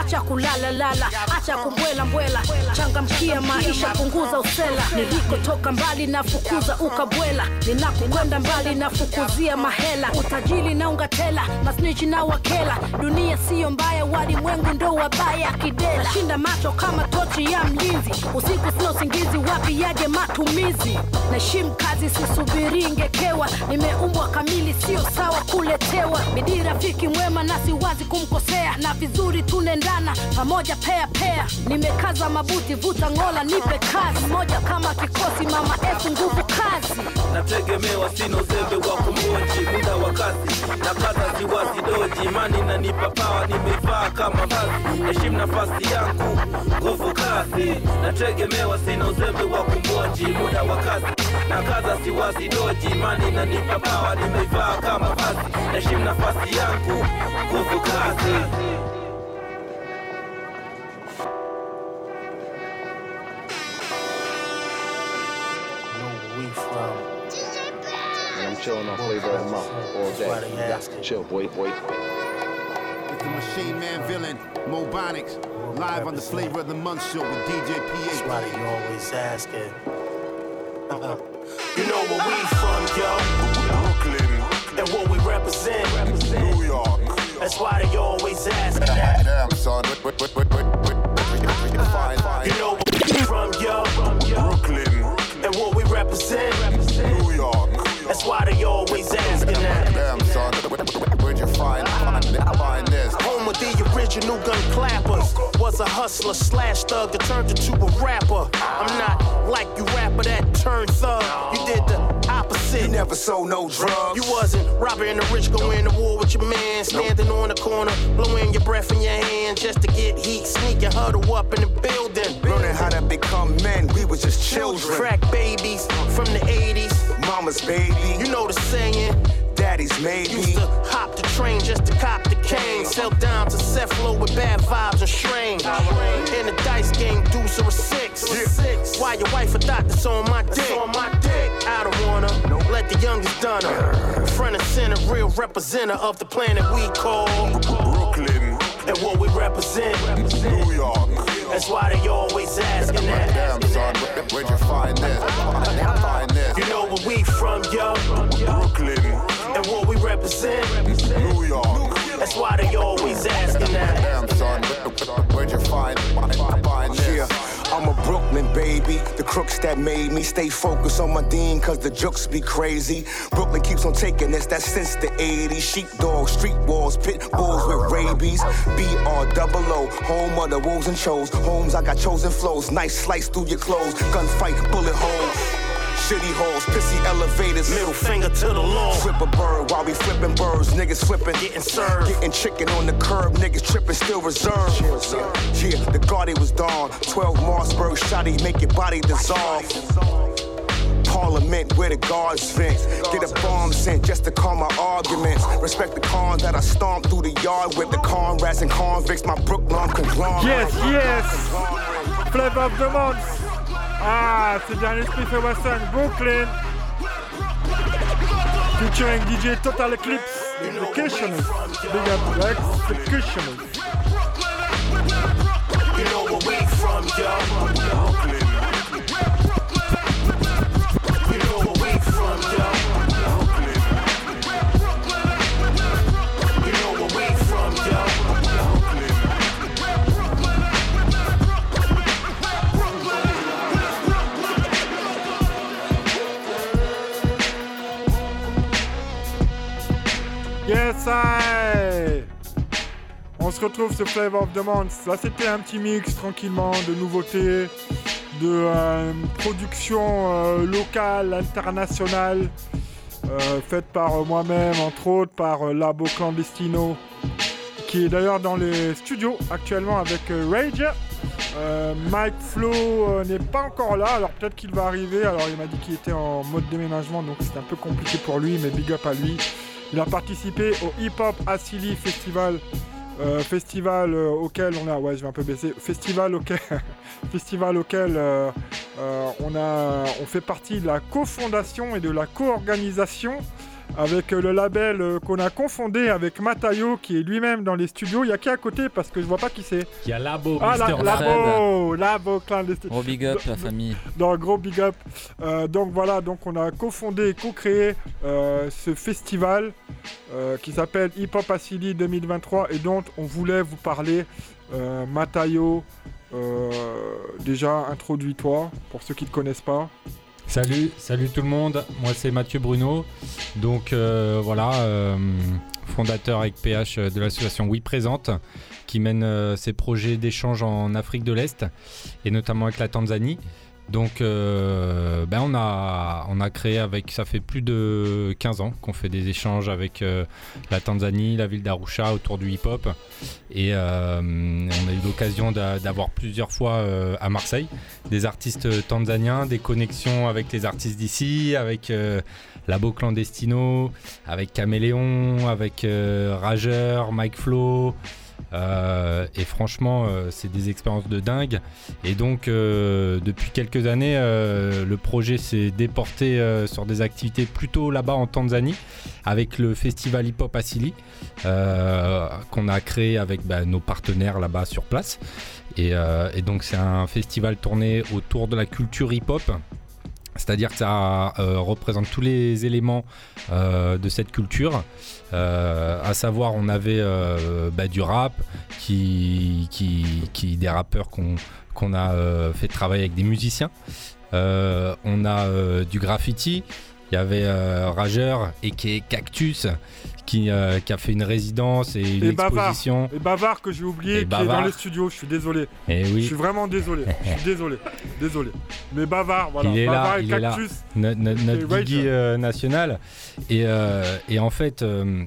Acha kulala lala, acha kumbwela mbwela, changamkia maisha, punguza usela. Nilikotoka mbali na fukuza ukabwela, ninakokwenda mbali na fukuzia mahela. Utajiri na ungatela, masnichi na wakela. Dunia siyo mbaya, walimwengu ndo wabaya kidela. Shinda macho kama tochi ya mlinzi, usiku sio usingizi, wapi yaje matumizi. Naheshimu kazi, sisubiri ngekewa, nimeumbwa kamili, sio sawa kuletewa. Bidii rafiki mwema na siwazi kumkosea, na vizuri tunaendana pamoja, pea pea. Nimekaza mabuti, vuta ng'ola, nipe kazi. Moja kama kikosi, mama efu, nguvu kazi. nategemewa sina uzembe wa kumoji, muda wa kazi na kaza ziwazi doji. Imani nanipa pawa nimevaa kama vazi. Heshimu nafasi yangu nguvu kazi. Nategemewa sina uzembe wa kumoji, muda wa kazi na kaza siwazi doji imani nanipa pawa nimeivaa kama vazi heshimu nafasi yangu nguvu kazi And I'm chilling on flavor of the month all day. Yeah, chill, boy, boy. It's the Machine Man villain, Mobonics, live on the Flavor of the Month show with DJ PH. That's why you always asking. You know where we from, yo. Brooklyn. And what we represent. New York. That's why they always ask. Damn, son. Wait, wait, wait, wait, wait, wait. Fine, fine. You know where we from, yo. Brooklyn. And what we represent. New York. That's why they always asking that. Damn, son. Where'd you find? your new gun clappers. Was a hustler slash thug that turned into a rapper. I'm not like you rapper that turned thug. You did the opposite. You never sold no drugs. You wasn't robbing the rich, going to war with your man, standing on the corner, blowing your breath in your hand just to get heat, sneaking, huddle up in the building. Learning how to become men, we was just children. Crack babies from the 80s. Mama's baby. You know the saying. Daddy's maybe. Used to hop the train just to cop the cane. Sell down to Cephalo with bad vibes and strain. In the dice game, deuce or a six. Why your wife a thought that's on my dick? on my dick. I don't wanna let the youngest done her. Front and center, real representative of the planet we call Brooklyn. And what we represent, New York. That's why they always asking that. Damn, son, where'd you find this? Find this. You know where we from, yo. Brooklyn. And what we represent, New York. That's why they always asking that. Damn, son, where'd you find, find this? Yeah, I'm a Brooklyn baby. The crooks that made me stay focused on my dean, cause the jokes be crazy. Brooklyn keeps on taking this, that's since the 80s. Sheepdog, street walls, pit bulls with rabies. BR double O, home of the wolves and chose. Homes, I got chosen flows. Nice slice through your clothes. Gunfight, bullet holes. Shitty holes, pissy elevators. Middle finger to the law. Flip a bird while we flipping birds. Niggas flipping. Getting served. Getting chicken on the curb. Niggas tripping, still reserved. Yeah, the Guardi was dawn. 12 Mossberg shotty, make your body dissolve. Parliament where the guards vent. Get a bomb sent just to calm my arguments. Respect the cons that I stomp through the yard with the conrats and convicts. My Brooklyn conglomerate. Yes, yes Flavor of the month Ah, c'est bien l'esprit fait Wesson, Brooklyn Featuring DJ Total Eclipse, Executioners Big up, Executioners You know where we from, yo. Retrouve sur Flavor of the. Là, c'était un petit mix tranquillement de nouveautés, de euh, production euh, locale, internationale, euh, faite par euh, moi-même, entre autres, par euh, Labo Clandestino, qui est d'ailleurs dans les studios actuellement avec Rage. Mike Flo n'est pas encore là, alors peut-être qu'il va arriver. Alors il m'a dit qu'il était en mode déménagement, donc c'était un peu compliqué pour lui, mais big up à lui. Il a participé au Hip Hop Asili Festival, euh, festival euh, auquel on a, ouais, je vais un peu baisser, festival auquel, festival auquel euh, euh, on a, on fait partie de la cofondation et de la co-organisation avec le label euh, qu'on a confondé avec Matayo qui est lui-même dans les studios. Il y a qui à côté parce que je vois pas qui c'est. Il y a Labo, Ah, la- Mr. Labo, Labo clandestin. Gros big up, la famille. Dans gros big up. Euh, donc voilà, donc on a cofondé et co-créé euh, ce festival euh, qui s'appelle Hip Hop Asili 2023 et dont on voulait vous parler. Euh, Matayo, euh, déjà introduis-toi pour ceux qui ne te connaissent pas. Salut, salut tout le monde. Moi c'est Mathieu Bruno. Donc euh, voilà, euh, fondateur avec PH de l'association Oui Présente, qui mène euh, ses projets d'échange en Afrique de l'Est et notamment avec la Tanzanie. Donc euh, ben on, a, on créé avec, ça fait plus de 15 ans qu'on fait des échanges avec euh, la Tanzanie, la ville d'Arusha autour du hip-hop. Et euh, on a eu l'occasion d'a- d'avoir plusieurs fois à Marseille des artistes tanzaniens, des connexions avec les artistes d'ici, avec Labo Clandestino, avec Caméléon, avec Rageur, Mike Flo. Euh, et franchement, euh, c'est des expériences de dingue. Et donc, euh, depuis quelques années, le projet s'est déporté sur des activités plutôt là-bas en Tanzanie, avec le festival Hip Hop Asili, qu'on a créé avec bah, nos partenaires là-bas sur place. Et, et donc, c'est un festival tourné autour de la culture hip-hop. C'est-à-dire que ça euh, représente tous les éléments euh, de cette culture. Euh, à savoir, on avait bah, du rap, qui, des rappeurs qu'on a fait travailler avec des musiciens. On a du graffiti. Il y avait Rageur et Cactus qui, euh, qui a fait une résidence et une Et Bavard. exposition. Et Bavard que j'ai oublié, Et qui est dans le studio. Je suis désolé. Eh oui. Je suis vraiment désolé. Je suis désolé. Désolé. Mais Bavard, voilà. il est Bavard là, et il est là, Cactus. No- no- notre Et. Guigui euh, national. Et, euh, et en fait, euh,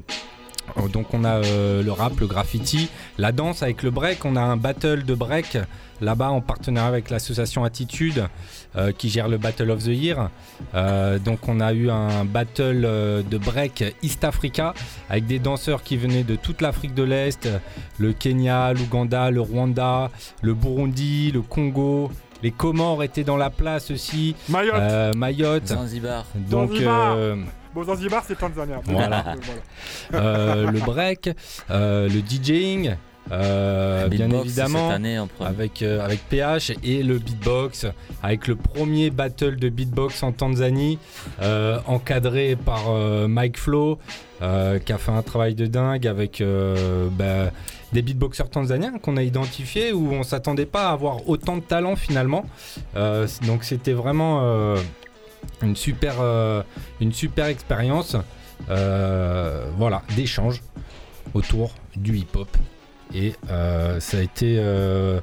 donc on a le rap, le graffiti, la danse avec le break. On a un battle de break là-bas en partenariat avec l'association Attitude euh, qui gère le Battle of the Year. Euh, donc on a eu un battle euh, de break East Africa avec des danseurs qui venaient de toute l'Afrique de l'Est, le Kenya, l'Ouganda, le Rwanda, le Burundi, le Congo. Les Comores étaient dans la place aussi. Mayotte. Euh, Mayotte. Zanzibar. Donc, Zanzibar. euh, Bon, Zanzibar, c'est Tanzania. Voilà. euh, le break, euh, le DJing, euh, bien évidemment, cette année avec, euh, avec PH et le beatbox, avec le premier battle de beatbox en Tanzanie, euh, encadré par Mike Flo, qui a fait un travail de dingue avec bah, des beatboxers tanzaniens qu'on a identifiés où on s'attendait pas à avoir autant de talent finalement. Donc c'était vraiment une super, une super expérience, voilà, d'échange autour du hip-hop. Et euh, ça a été euh,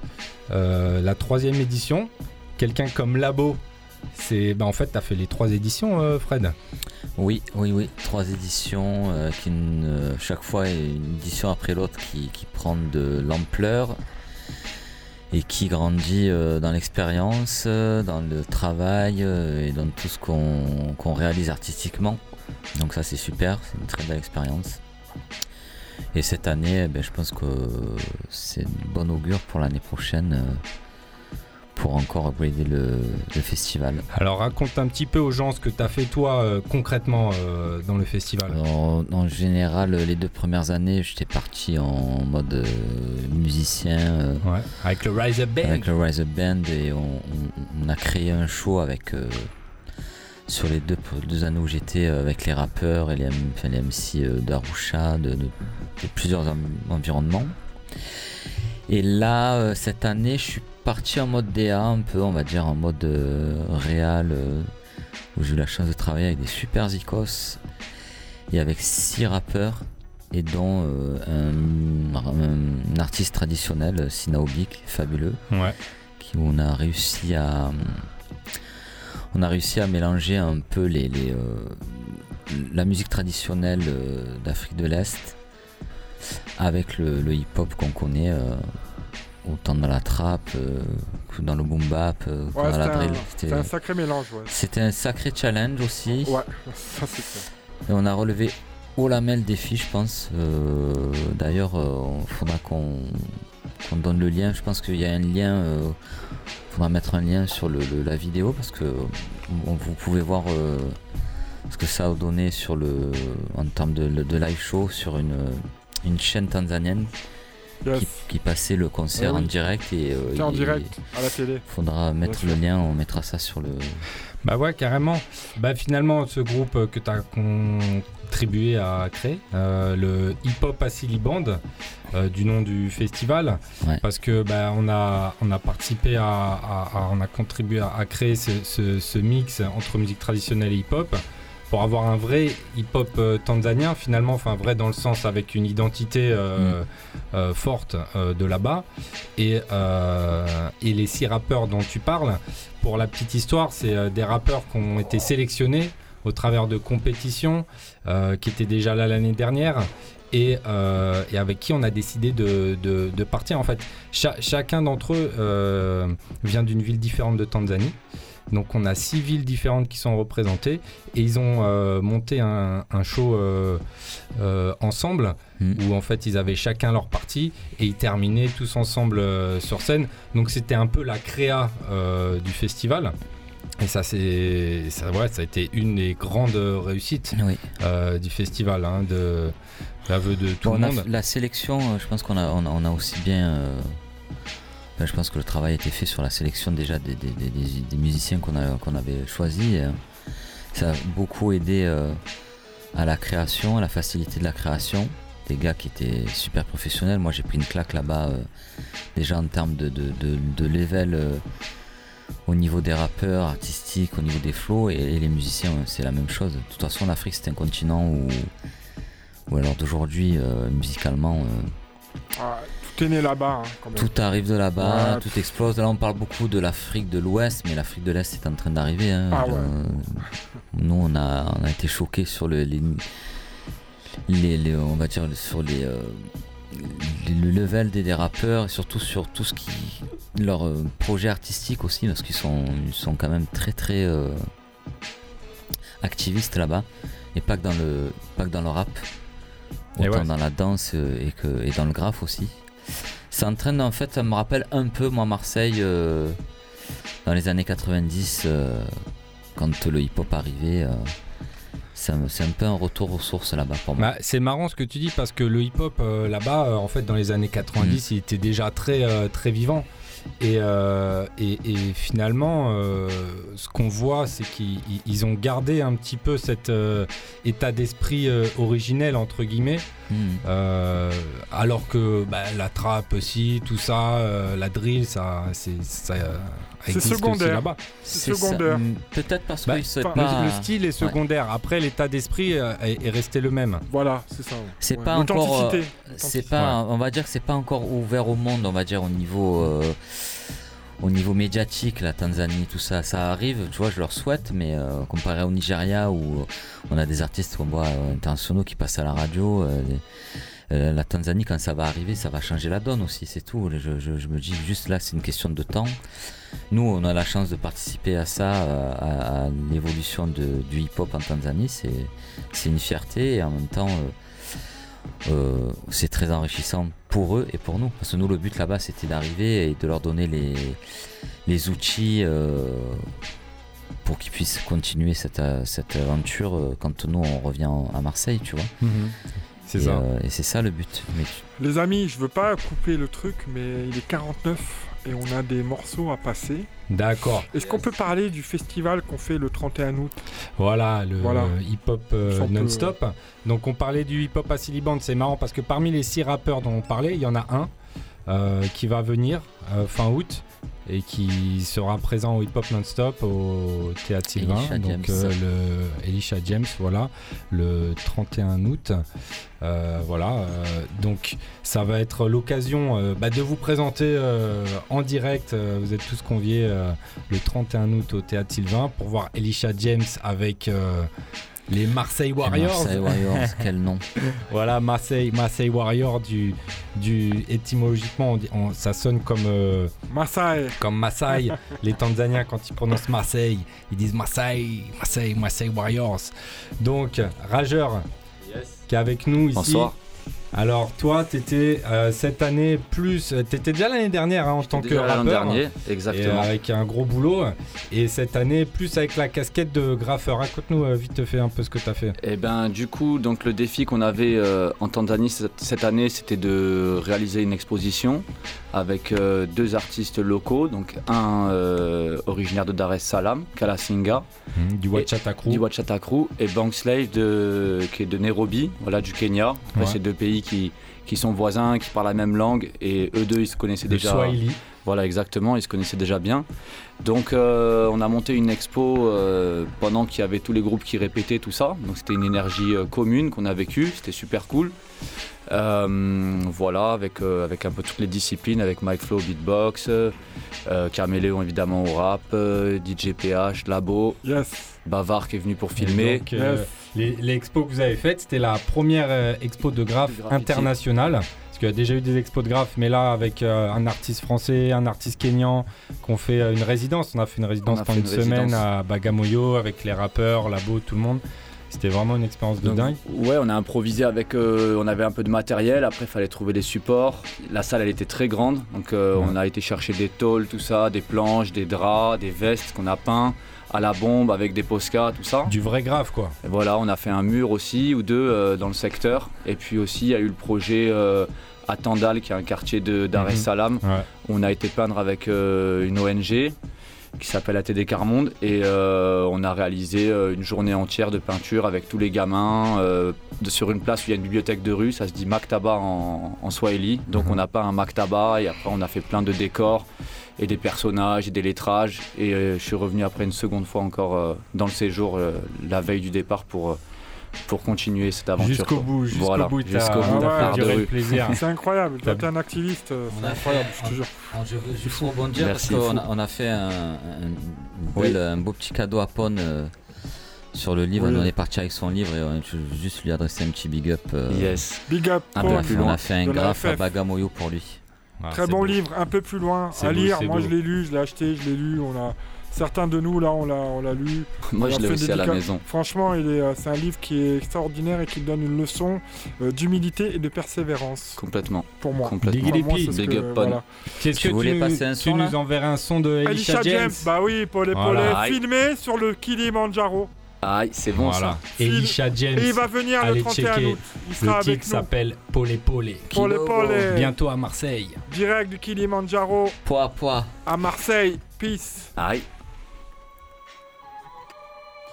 euh, la troisième édition. Quelqu'un comme Labo, c'est, bah, en fait, t'as fait les trois éditions, Fred. Oui, oui, oui. Trois éditions, chaque fois une édition après l'autre qui, prend de l'ampleur et qui grandit dans l'expérience, dans le travail et dans tout ce qu'on réalise artistiquement. Donc ça c'est super, c'est une très belle expérience. Et cette année, eh ben, je pense que c'est une bonne augure pour l'année prochaine euh, pour encore upgrader le, le festival. Alors raconte un petit peu aux gens ce que t'as fait toi euh, concrètement euh, dans le festival. Alors, en général, les deux premières années, j'étais parti en mode euh, musicien. Ouais, avec le Rise Up Band. Avec le Rise Up Band et on, on- on a créé un show avec sur les deux, deux années où j'étais euh, avec les rappeurs et les, M- enfin, les MC euh, d'Arusha, de, de- de plusieurs en- environnements. Et là, euh, cette année, je suis parti en mode DA, un peu, on va dire en mode euh, réel, euh, où j'ai eu la chance de travailler avec des super zikos et avec six rappeurs, et dont euh, un, artiste traditionnel, Sinaobi, qui est fabuleux, Ouais. qui, on a réussi à on a réussi à mélanger un peu les, les, euh, la musique traditionnelle euh, d'Afrique de l'Est avec le, le hip-hop qu'on connaît euh, autant dans la trap euh, que dans le boom bap, euh, que dans la drill. c'était un sacré mélange, ouais. C'était un sacré challenge aussi. Ouais, ça c'est clair. Et on a relevé haut la main le défi, je pense. Euh, D'ailleurs, il faudra qu'on qu'on donne le lien. Je pense qu'il y a un lien. Il faudra mettre un lien sur le, le- la vidéo parce que on- vous pouvez voir euh, ce que ça a donné sur le, en termes de, de live show sur une, une chaîne tanzanienne Yes. qui, qui passait le concert Ah oui. en direct. et euh, en il- direct, à la télé. faudra mettre le lien, on mettra ça sur le. Bah ouais, carrément. Bah finalement, ce groupe euh, que tu as contribué à créer, euh, le Hip Hop Assili Band, euh, du nom du festival, parce que bah, on a on a participé à, à- à- on a contribué à, à créer ce, ce- ce mix entre musique traditionnelle et hip hop pour avoir un vrai hip-hop euh, tanzanien finalement, enfin vrai dans le sens avec une identité euh, euh, forte de là-bas. Et, et les six rappeurs dont tu parles, pour la petite histoire, c'est des rappeurs qui ont été sélectionnés au travers de compétitions qui étaient déjà là l'année dernière. Et, euh, et avec qui on a décidé de, de- de partir. En fait, Cha- chacun d'entre eux euh, vient d'une ville différente de Tanzanie. Donc on a six villes différentes qui sont représentées et ils ont euh, monté un, un show euh, euh, ensemble où en fait ils avaient chacun leur partie et ils terminaient tous ensemble euh, sur scène. Donc c'était un peu la créa euh, du festival. Et ça, c'est, ça, ouais, ça a été une des grandes réussites euh, du festival, hein, de l'aveu de tout Bon, le monde. la sélection, euh, je pense qu'on a, on a, on a aussi bien. euh, enfin, je pense que le travail a été fait sur la sélection déjà des, des- des- des- des musiciens qu'on a- qu'on avait choisis. Ça a beaucoup aidé à la création, à la facilité de la création. Des gars qui étaient super professionnels. Moi, j'ai pris une claque là-bas, déjà en termes de, de, de- de level au niveau des rappeurs artistiques, au niveau des flows, et, et les musiciens, c'est la même chose. De toute façon, l'Afrique, c'est un continent où ou alors d'aujourd'hui, euh, musicalement. euh, Ah, tout est né là-bas, hein, tout arrive de là-bas, Ouais. tout explose. Là, on parle beaucoup de l'Afrique de l'Ouest, mais l'Afrique de l'Est est en train d'arriver. hein. Ah ouais. Euh, nous, on a, on a été choqués sur le, les, les- les- on va dire sur les, euh, les- le level des, des rappeurs et surtout sur tout ce qui leur euh, projet artistique aussi, parce qu'ils sont, ils sont quand même très très euh, activistes là-bas, et pas que dans le, pas que dans le rap, autant ouais. dans la danse euh, et, que, et dans le graphe aussi. C'est en train, en fait, ça me rappelle un peu, moi, Marseille, euh, dans les années 90, euh, quand le hip-hop arrivait. C'est un peu un retour aux sources là-bas pour moi. Bah, c'est marrant ce que tu dis parce que le hip-hop euh, là-bas, euh, en fait, dans les années 90, il était déjà très, euh, très vivant. Et, et, et finalement, ce qu'on voit, c'est qu'ils ils- ils ont gardé un petit peu cet état d'esprit originel, entre guillemets. Euh, alors que bah, la trap aussi, tout ça, la drill, ça, c'est C'est secondaire. là-bas. C'est C'est secondaire. Hmm, Peut-être parce Bah, que c'est le- pas. le style est secondaire. Après, l'état d'esprit euh, est, est resté le même. Voilà, c'est ça. C'est Ouais. pas encore. euh, c'est pas. On va dire que c'est pas encore ouvert au monde. On va dire au niveau. euh, au niveau médiatique, la Tanzanie, tout ça, ça arrive, tu vois, je leur souhaite, mais euh, comparé au Nigeria où on a des artistes qu'on voit euh, internationaux qui passent à la radio, euh, euh, la Tanzanie, quand ça va arriver, ça va changer la donne aussi, c'est tout. Je, me dis juste là, c'est une question de temps. Nous, on a la chance de participer à ça, euh, à, l'évolution du hip-hop en Tanzanie. C'est, une fierté et en même temps, euh, c'est très enrichissant pour eux et pour nous. Parce que nous, le but là-bas, c'était d'arriver et de leur donner les, outils pour qu'ils puissent continuer cette, aventure quand nous, on revient à Marseille, tu vois. Mhm. C'est Et, ça. euh, et c'est ça le but. Mais Les amis, je veux pas couper le truc, mais il est 49 et on a des morceaux à passer. D'accord. Est-ce qu'on peut parler du festival qu'on fait le 31 août? Voilà, le Voilà. hip-hop euh, non-stop. Donc on parlait du hip-hop à Siliband, c'est marrant parce que parmi les six rappeurs dont on parlait, il y en a un euh, qui va venir euh, fin août et qui sera présent au hip-hop non-stop au Théâtre Sylvain. Elisha donc James. euh, le Elisha James, voilà, le 31 août. Euh, voilà, euh, donc ça va être l'occasion bah, de vous présenter en direct. vous êtes tous conviés le 31 août au Théâtre Sylvain pour voir Elisha James avec les Marseille Warriors. Marseille Warriors, quel nom. Voilà, Marseille, Marseille Warriors, du, du, étymologiquement, on dit- on- ça sonne comme. euh, Marseille. Comme Marseille. les Tanzaniens, quand ils prononcent Marseille, ils disent Marseille, Marseille, Marseille Warriors. Donc, Rageur, qui est avec nous ici. Bonsoir. Alors, toi, t'étais euh, cette année plus. euh, T'étais déjà l'année dernière hein, en tant que rappeur. dernier, Et, exactement. euh, avec un gros boulot. Et cette année, plus avec la casquette de graffeur. Raconte-nous euh, vite fait un peu ce que t'as fait. Et ben du coup, donc le défi qu'on avait en Tanzanie cette année, c'était de réaliser une exposition avec euh, deux artistes locaux, donc un euh, originaire de Dar es Salaam, Kalasinga, Mhm, du Wachata Crew. du Wachata Crew, et Bank Slave de, qui est de Nairobi, voilà du Kenya. Après, Ouais. C'est deux pays qui, qui sont voisins, qui parlent la même langue, et eux deux ils se connaissaient Le déjà. Swahili. Voilà, exactement, ils se connaissaient déjà bien. Donc euh, on a monté une expo pendant qu'il y avait tous les groupes qui répétaient tout ça. Donc c'était une énergie commune qu'on a vécue, c'était super cool. Euh, voilà, avec, euh, avec un peu toutes les disciplines, avec Mike Flow, beatbox, euh, Carméléon évidemment au rap, euh, DJ PH, Labo, Bavard qui est venu pour filmer. Donc, euh, les, les expos que vous avez faites, c'était la première euh, expo de graphe internationale. Parce qu'il y a déjà eu des expos de graphe, mais là, avec euh, un artiste français, un artiste kényan, qu'on fait euh, une résidence. On a fait une résidence pendant une semaine résidence. à Bagamoyo avec les rappeurs, Labo, tout le monde. C'était vraiment une expérience de Donc, dingue. Ouais, on a improvisé avec. euh, on avait un peu de matériel. Après, il fallait trouver les supports. La salle, elle était très grande. Donc, euh, on a été chercher des tôles, tout ça, des planches, des draps, des vestes qu'on a peints à la bombe avec des posca, tout ça. Du vrai grave, quoi. Et voilà, on a fait un mur aussi ou deux euh, dans le secteur. Et puis aussi, il y a eu le projet à Tandal, qui est un quartier de Dar es Mhm. Salaam. Ouais. On a été peindre avec une ONG qui s'appelle ATD Carmonde et euh, on a réalisé euh, une journée entière de peinture avec tous les gamins euh, de- sur une place où il y a une bibliothèque de rue, ça se dit Maktaba en, en Swahili. Donc on a peint un Maktaba et après on a fait plein de décors et des personnages et des lettrages et euh, je suis revenu après une seconde fois encore dans le séjour la veille du départ pour, pour continuer cette aventure. Jusqu'au bout, jusqu'au voilà, bout, jusqu'au bout, de rue. le plaisir. C'est incroyable. Toi, T'as- t'es un activiste. euh, On C'est a- incroyable, je te jure. Alors, je veux juste rebondir Merci. parce qu'on a, on a fait un, un- une Oui. belle- un beau petit cadeau à Pon euh, sur le livre. Oui. On est parti avec son livre et on- je veux juste lui adresser un petit big up. euh, Yes. Big up, on, Pon, a fait, on a fait un graphe à. Bagamoyo pour lui. Ah, Très bon livre, un peu plus loin à beau, lire. Moi, beau. je l'ai lu, je l'ai acheté, je l'ai lu. On a certains de nous là, on l'a, on l'a lu. Moi, On je a l'ai aussi à la maison. Franchement, il est, euh, c'est un livre qui est extraordinaire et qui donne une leçon euh, d'humilité et de persévérance. Complètement. Pour moi. Complètement. Pour moi, c'est ce Big que- up, Pon. voilà. Qu'est-ce Tu que voulais tu, passer un tu son, là nous enverrais un son de Elisha, James, Bah oui, Paul et Voilà. Filmé sur le Kilimanjaro. Aïe, c'est bon Voilà. ça. Elisha James. Et il va venir le Allez 31 checker. août. Il sera le avec titre nous. s'appelle Polé Polé. Polé Polé. Bientôt à Marseille. Direct du Kilimanjaro Poids, poids. à Marseille. Peace. Aïe.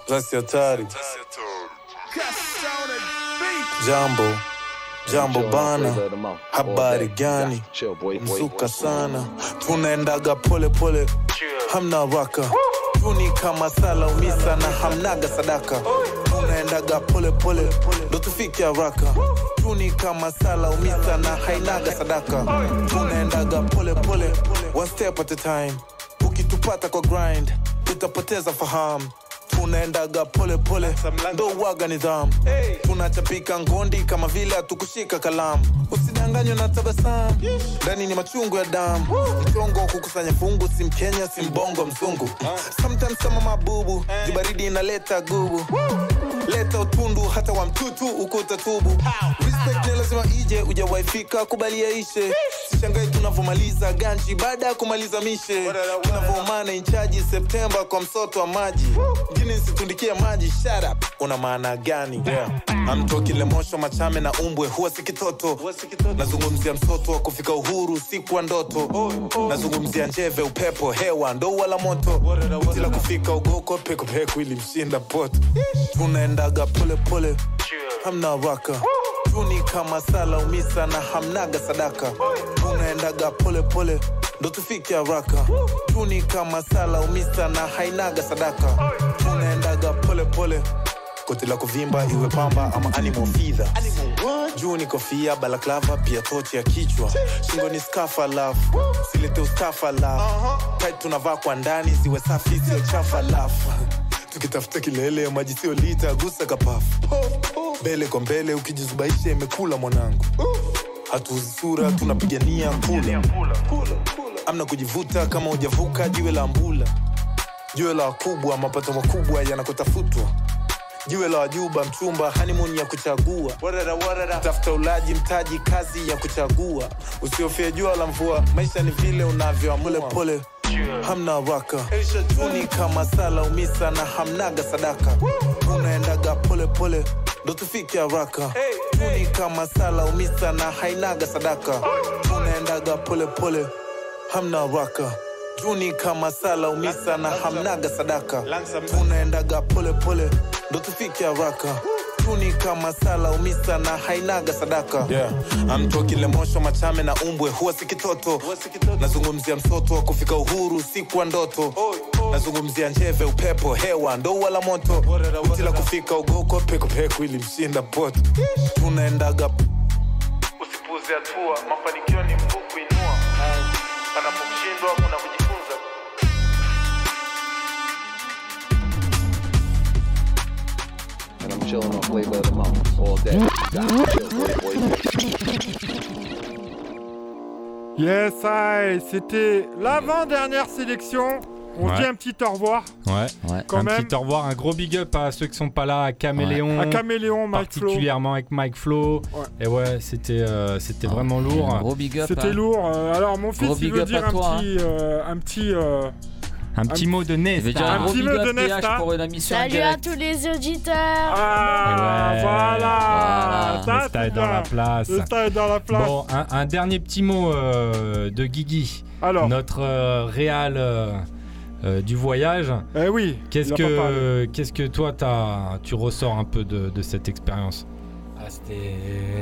Rasti hatari jambo jambo bana. habari gani? Mzuka sana. Tunaendaga pole pole. Hamna raka tuni kama sala umisa na hamnaga sadaka. Tunaendaga pole pole. Ndo tufike haraka. Tuni kama sala umisa na hainaga sadaka. Tunaendaga pole pole. One step at a time. Ukitupata kwa grind tutapoteza fahamu tunaendaga pole pole. Ndo waga nidhamu. Tunachapika ngondi kama vile hatukushika kalamu. Usidanganywe na tabasamu. Ndani ni machungu ya damu. Mchongo kukusanya fungu. Si mkenya si mbongo mzungu. Sometimes kama mabubu jibaridi inaleta gubu. Leta utundu hata wa mtutu ukuta tubu. Respect ni lazima ije ujawaifika kubalia ishe sishangai tunavyomaliza ganji baada ya kumaliza mishe. Tunavyoumana inchaji septemba kwa msoto wa maji mjini nsitundikie maji shut up. Una maana gani? Yeah. amtokilemosho machame na umbwe huwa si kitoto. Nazungumzia msoto wa kufika uhuru siku wa ndoto. Nazungumzia njeve upepo hewa ndo wala moto. Tila kufika ugoko pekupeku ili mshinda poto tunaendaga pole pole hamna waka. Tuni kama sala umisa na hamnaga sadaka. Tunaendaga pole pole ndo tufike haraka. Tuni kama sala umisa na hainaga sadaka. Tunaendaga pole pole. Koti la kuvimba iwe pamba ama animal feather. Juu ni kofia balaklava pia tochi ya kichwa. Shingo ni skafa silete ustafa tit tunavaa kwa ndani ziwe safi sio chafa tukitafuta kilele maji sio lita gusa kapafu. Mbele kwa mbele ukijizubaisha imekula mwanangu. Hatuuzi sura tunapigania kula amna kujivuta kama hujavuka jiwe la mbula. Jiwe la wakubwa mapato makubwa yanakotafutwa jiwe la wajuba mchumba hanimun ya kuchagua. Warara, warara. tafuta ulaji mtaji kazi ya kuchagua. Usiofia jua la mvua maisha ni vile unavyoamule pole hamna waka. Uni kama sala umisa na hamnaga sadaka. Unaendaga pole pole ndo tufike haraka. Uni kama sala umisa na hainaga sadaka. Unaendaga pole pole hamna raka juni kama sala umisa na hamnaga sadaka. Tunaendaga pole pole ndo tufike haraka. Juni kama sala umisa na hainaga sadaka. Yeah. amtokilemosho machame na umbwe huwa si kitoto. Nazungumzia msoto wa kufika uhuru siku wa ndoto. Nazungumzia njeve upepo hewa ndo wala moto. Utila kufika ugoko pekupeku ili mshinda poto. Tunaendaga usipuze hatua mafanikio ni kuinua panapokushindwa kuna kujifunza And I'm chilling on flavor of the month all day. Chill, boy, boy. Yes, I. C'était l'avant-dernière sélection. On Ouais. dit un petit au revoir. Ouais. Quand un même. petit au revoir, un gros big up à ceux qui sont pas là, à Caméléon. À Caméléon, Mike Flo. Particulièrement avec Mike Flo. Et ouais, c'était euh, c'était vraiment lourd. C'était lourd. Euh, alors, mon fils, Gros il big veut up dire un toi, petit, euh, un petit, euh, Un petit mot de Nesta. Un Un gros petit big mot up de Nesta. pour la mission Salut à tous les auditeurs. Ah, Ouais. voilà. Ça, Nesta est dans la place. Nesta est dans la place. Bon, un, un dernier petit mot euh, de Guigui. Alors. Notre euh, réal euh, du voyage. Eh oui. Qu'est-ce que, qu'est-ce que toi, t'as- tu ressors un peu de, de cette expérience? Ah, c'était-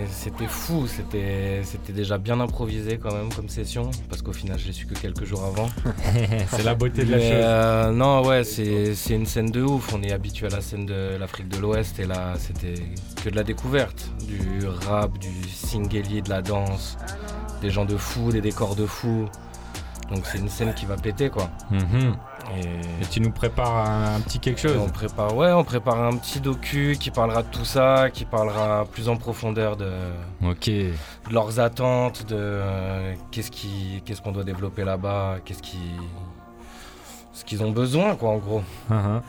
C'était fou, c'était c'était déjà bien improvisé quand même comme session, parce qu'au final je l'ai su que quelques jours avant. C'est la beauté de la Mais, chose. euh, non, ouais, c'est c'est une scène de ouf. On est habitué à la scène de l'Afrique de l'Ouest et là c'était que de la découverte, du rap, du singeli, de la danse, des gens de fou, des décors de fou. Donc c'est une scène qui va péter quoi. Mhm. Et, tu nous prépares un, un petit quelque chose. on prépare, ouais, on prépare un petit docu qui parlera de tout ça, qui parlera plus en profondeur de, leurs attentes, de euh, qu'est-ce qui, qu'est-ce qu'on doit développer là-bas, qu'est-ce qui, ce qu'ils ont besoin, quoi, en gros. Mhm.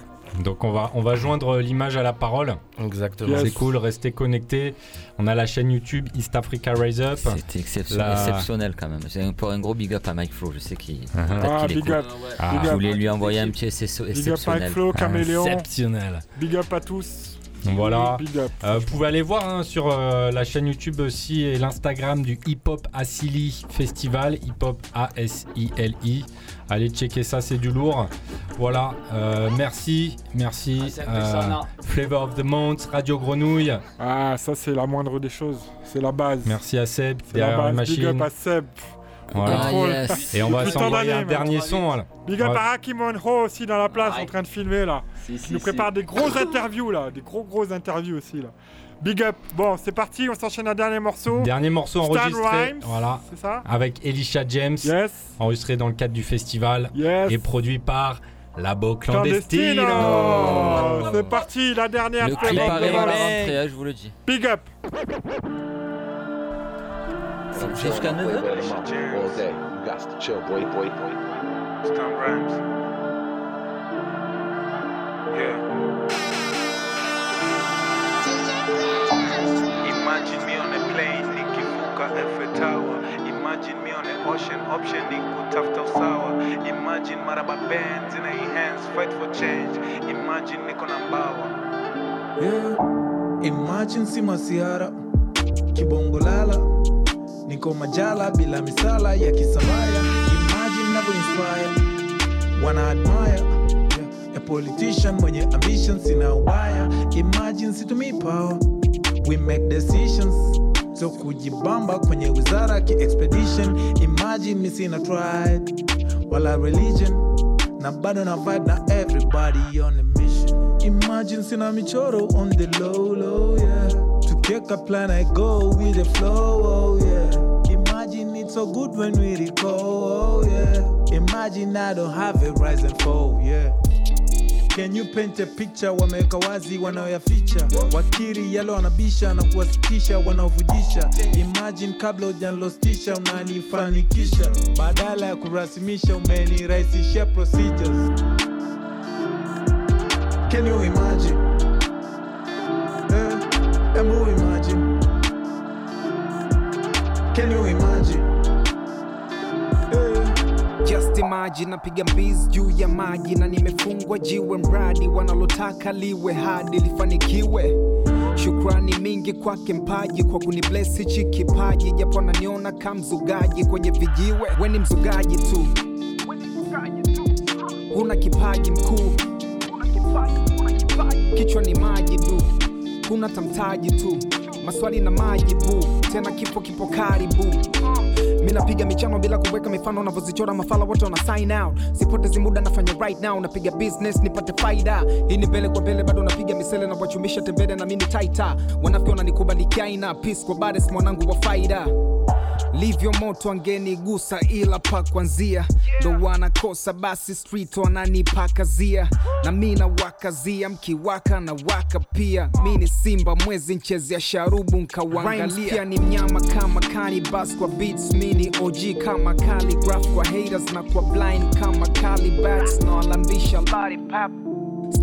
Donc on va, on va joindre l'image à la parole. Exactement. C'est cool, restez connectés. On a la chaîne YouTube East Africa Rise Up. La- exceptionnel quand même. C'est un- pour un gros big up à Mike Flo. Je sais qu'il Ah, peut-être qu'il big up. Ah, Big je voulais lui envoyer un petit exce- Big up exceptionnel. Mike Flo, Ah, Caméléon. Exceptionnel. Big up à tous. Voilà. Big up. Euh, vous pouvez aller voir hein, sur euh, la chaîne YouTube aussi et l'Instagram du Hip Hop Asili Festival, Hip Hop A-S-I-L-I. Allez checker ça, c'est du lourd. Voilà, euh, merci, merci. Asep Persona. Flavor of the Month, Radio Grenouille. Ah, ça c'est la moindre des choses. C'est la base. Merci à Seb derrière la base. Big machine. up à Seb. Voilà. Contrôle. Et on va s'envoyer un dernier son. voilà. Big up Ouais. à Hakim Monroe aussi dans la place en train de filmer là. Si, Il nous si. prépare des grosses interviews là, des gros gros interviews aussi là. Big up. Bon, c'est parti, on s'enchaîne un dernier morceau. Dernier morceau Stan enregistré, Rhymes, voilà, c'est ça avec Elisha James, enregistré dans le cadre du festival et produit par Labo Clandestino. Clandestino. C'est parti, la dernière. Le clip arrive à la Month. rentrée, hein, je vous le dis. Big up. Jusqu'à 9 Flavor Imagine me on a plane, nikivuka Eiffel Tower. Imagine me on a ocean, option nikutafuta usawa. Imagine maraba bands in hands, fight for change. Imagine niko na mbawa. Yeah. Imagine si masiara kibongo lala niko majala bila misala ya kisabaya Imagine navyo inspire wana admire. A politician mwenye ambition sina ubaya Imagine situmii power we make decisions. So kujibamba kwenye wizara ki expedition. Imagine mi sina tried wala religion. Na bado na vibe na everybody on a mission. Imagine sina michoro on the low low yeah. Tukieka plan I go with the flow oh yeah. Imagine it's so good when we recall oh yeah. Imagine I don't have a rise and fall yeah Can you paint a picture? Wameweka wazi wanaoyaficha wakiri yale wanabisha na kuwasikisha wanaovujisha. Imagine kabla ujanlostisha unanifanikisha. Badala ya kurasimisha umenirahisishia procedures. Can you imagine? Na napiga mbizi juu ya maji na nimefungwa jiwe, mradi wanalotaka liwe hadi lifanikiwe. Shukrani mingi kwake mpaji kwa kunibless hichi kipaji, japo ananiona ka mzugaji kwenye vijiwe. We ni mzugaji tu, kuna kipaji mkuu, kichwa ni maji du, kuna tamtaji tu, maswali na maji majibu, tena kipo kipo karibu. Napiga michano bila kuweka mifano, navyozichora mafala wote wana sign out. Sipotezi muda, nafanya right now, napiga business nipate faida. Hii ni mbele kwa mbele, bado napiga misele na wachumisha tembele na mini taita. Wanafiki wananikubali peace kwa baddest mwanangu wa faida livyo moto angenigusa ila pa kwanzia ndo wanakosa basi street wananipakazia. Na mi nawakazia mkiwaka na waka pia. Mi ni simba mwezi nchezea sharubu nkawangalia. Ni mnyama kama kanibas kwa beats mi ni og kama calligraph kwa haters na kwa blind kama calibats na walambisha pap.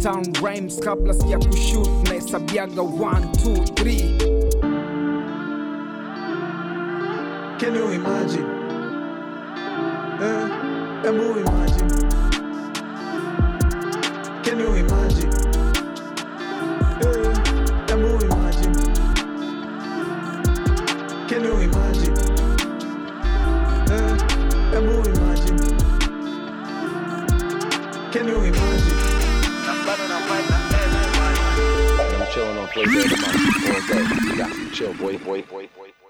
Town rhymes kabla sija kushoot na hesabiaga 1 2 3 Can you imagine? Eh, Embu imagine. Can you imagine? Eh, Embu imagine. Can you imagine? Eh, Embu imagine. Can you imagine? I'm chilling on month all day. Chill, boy, boy, boy, boy.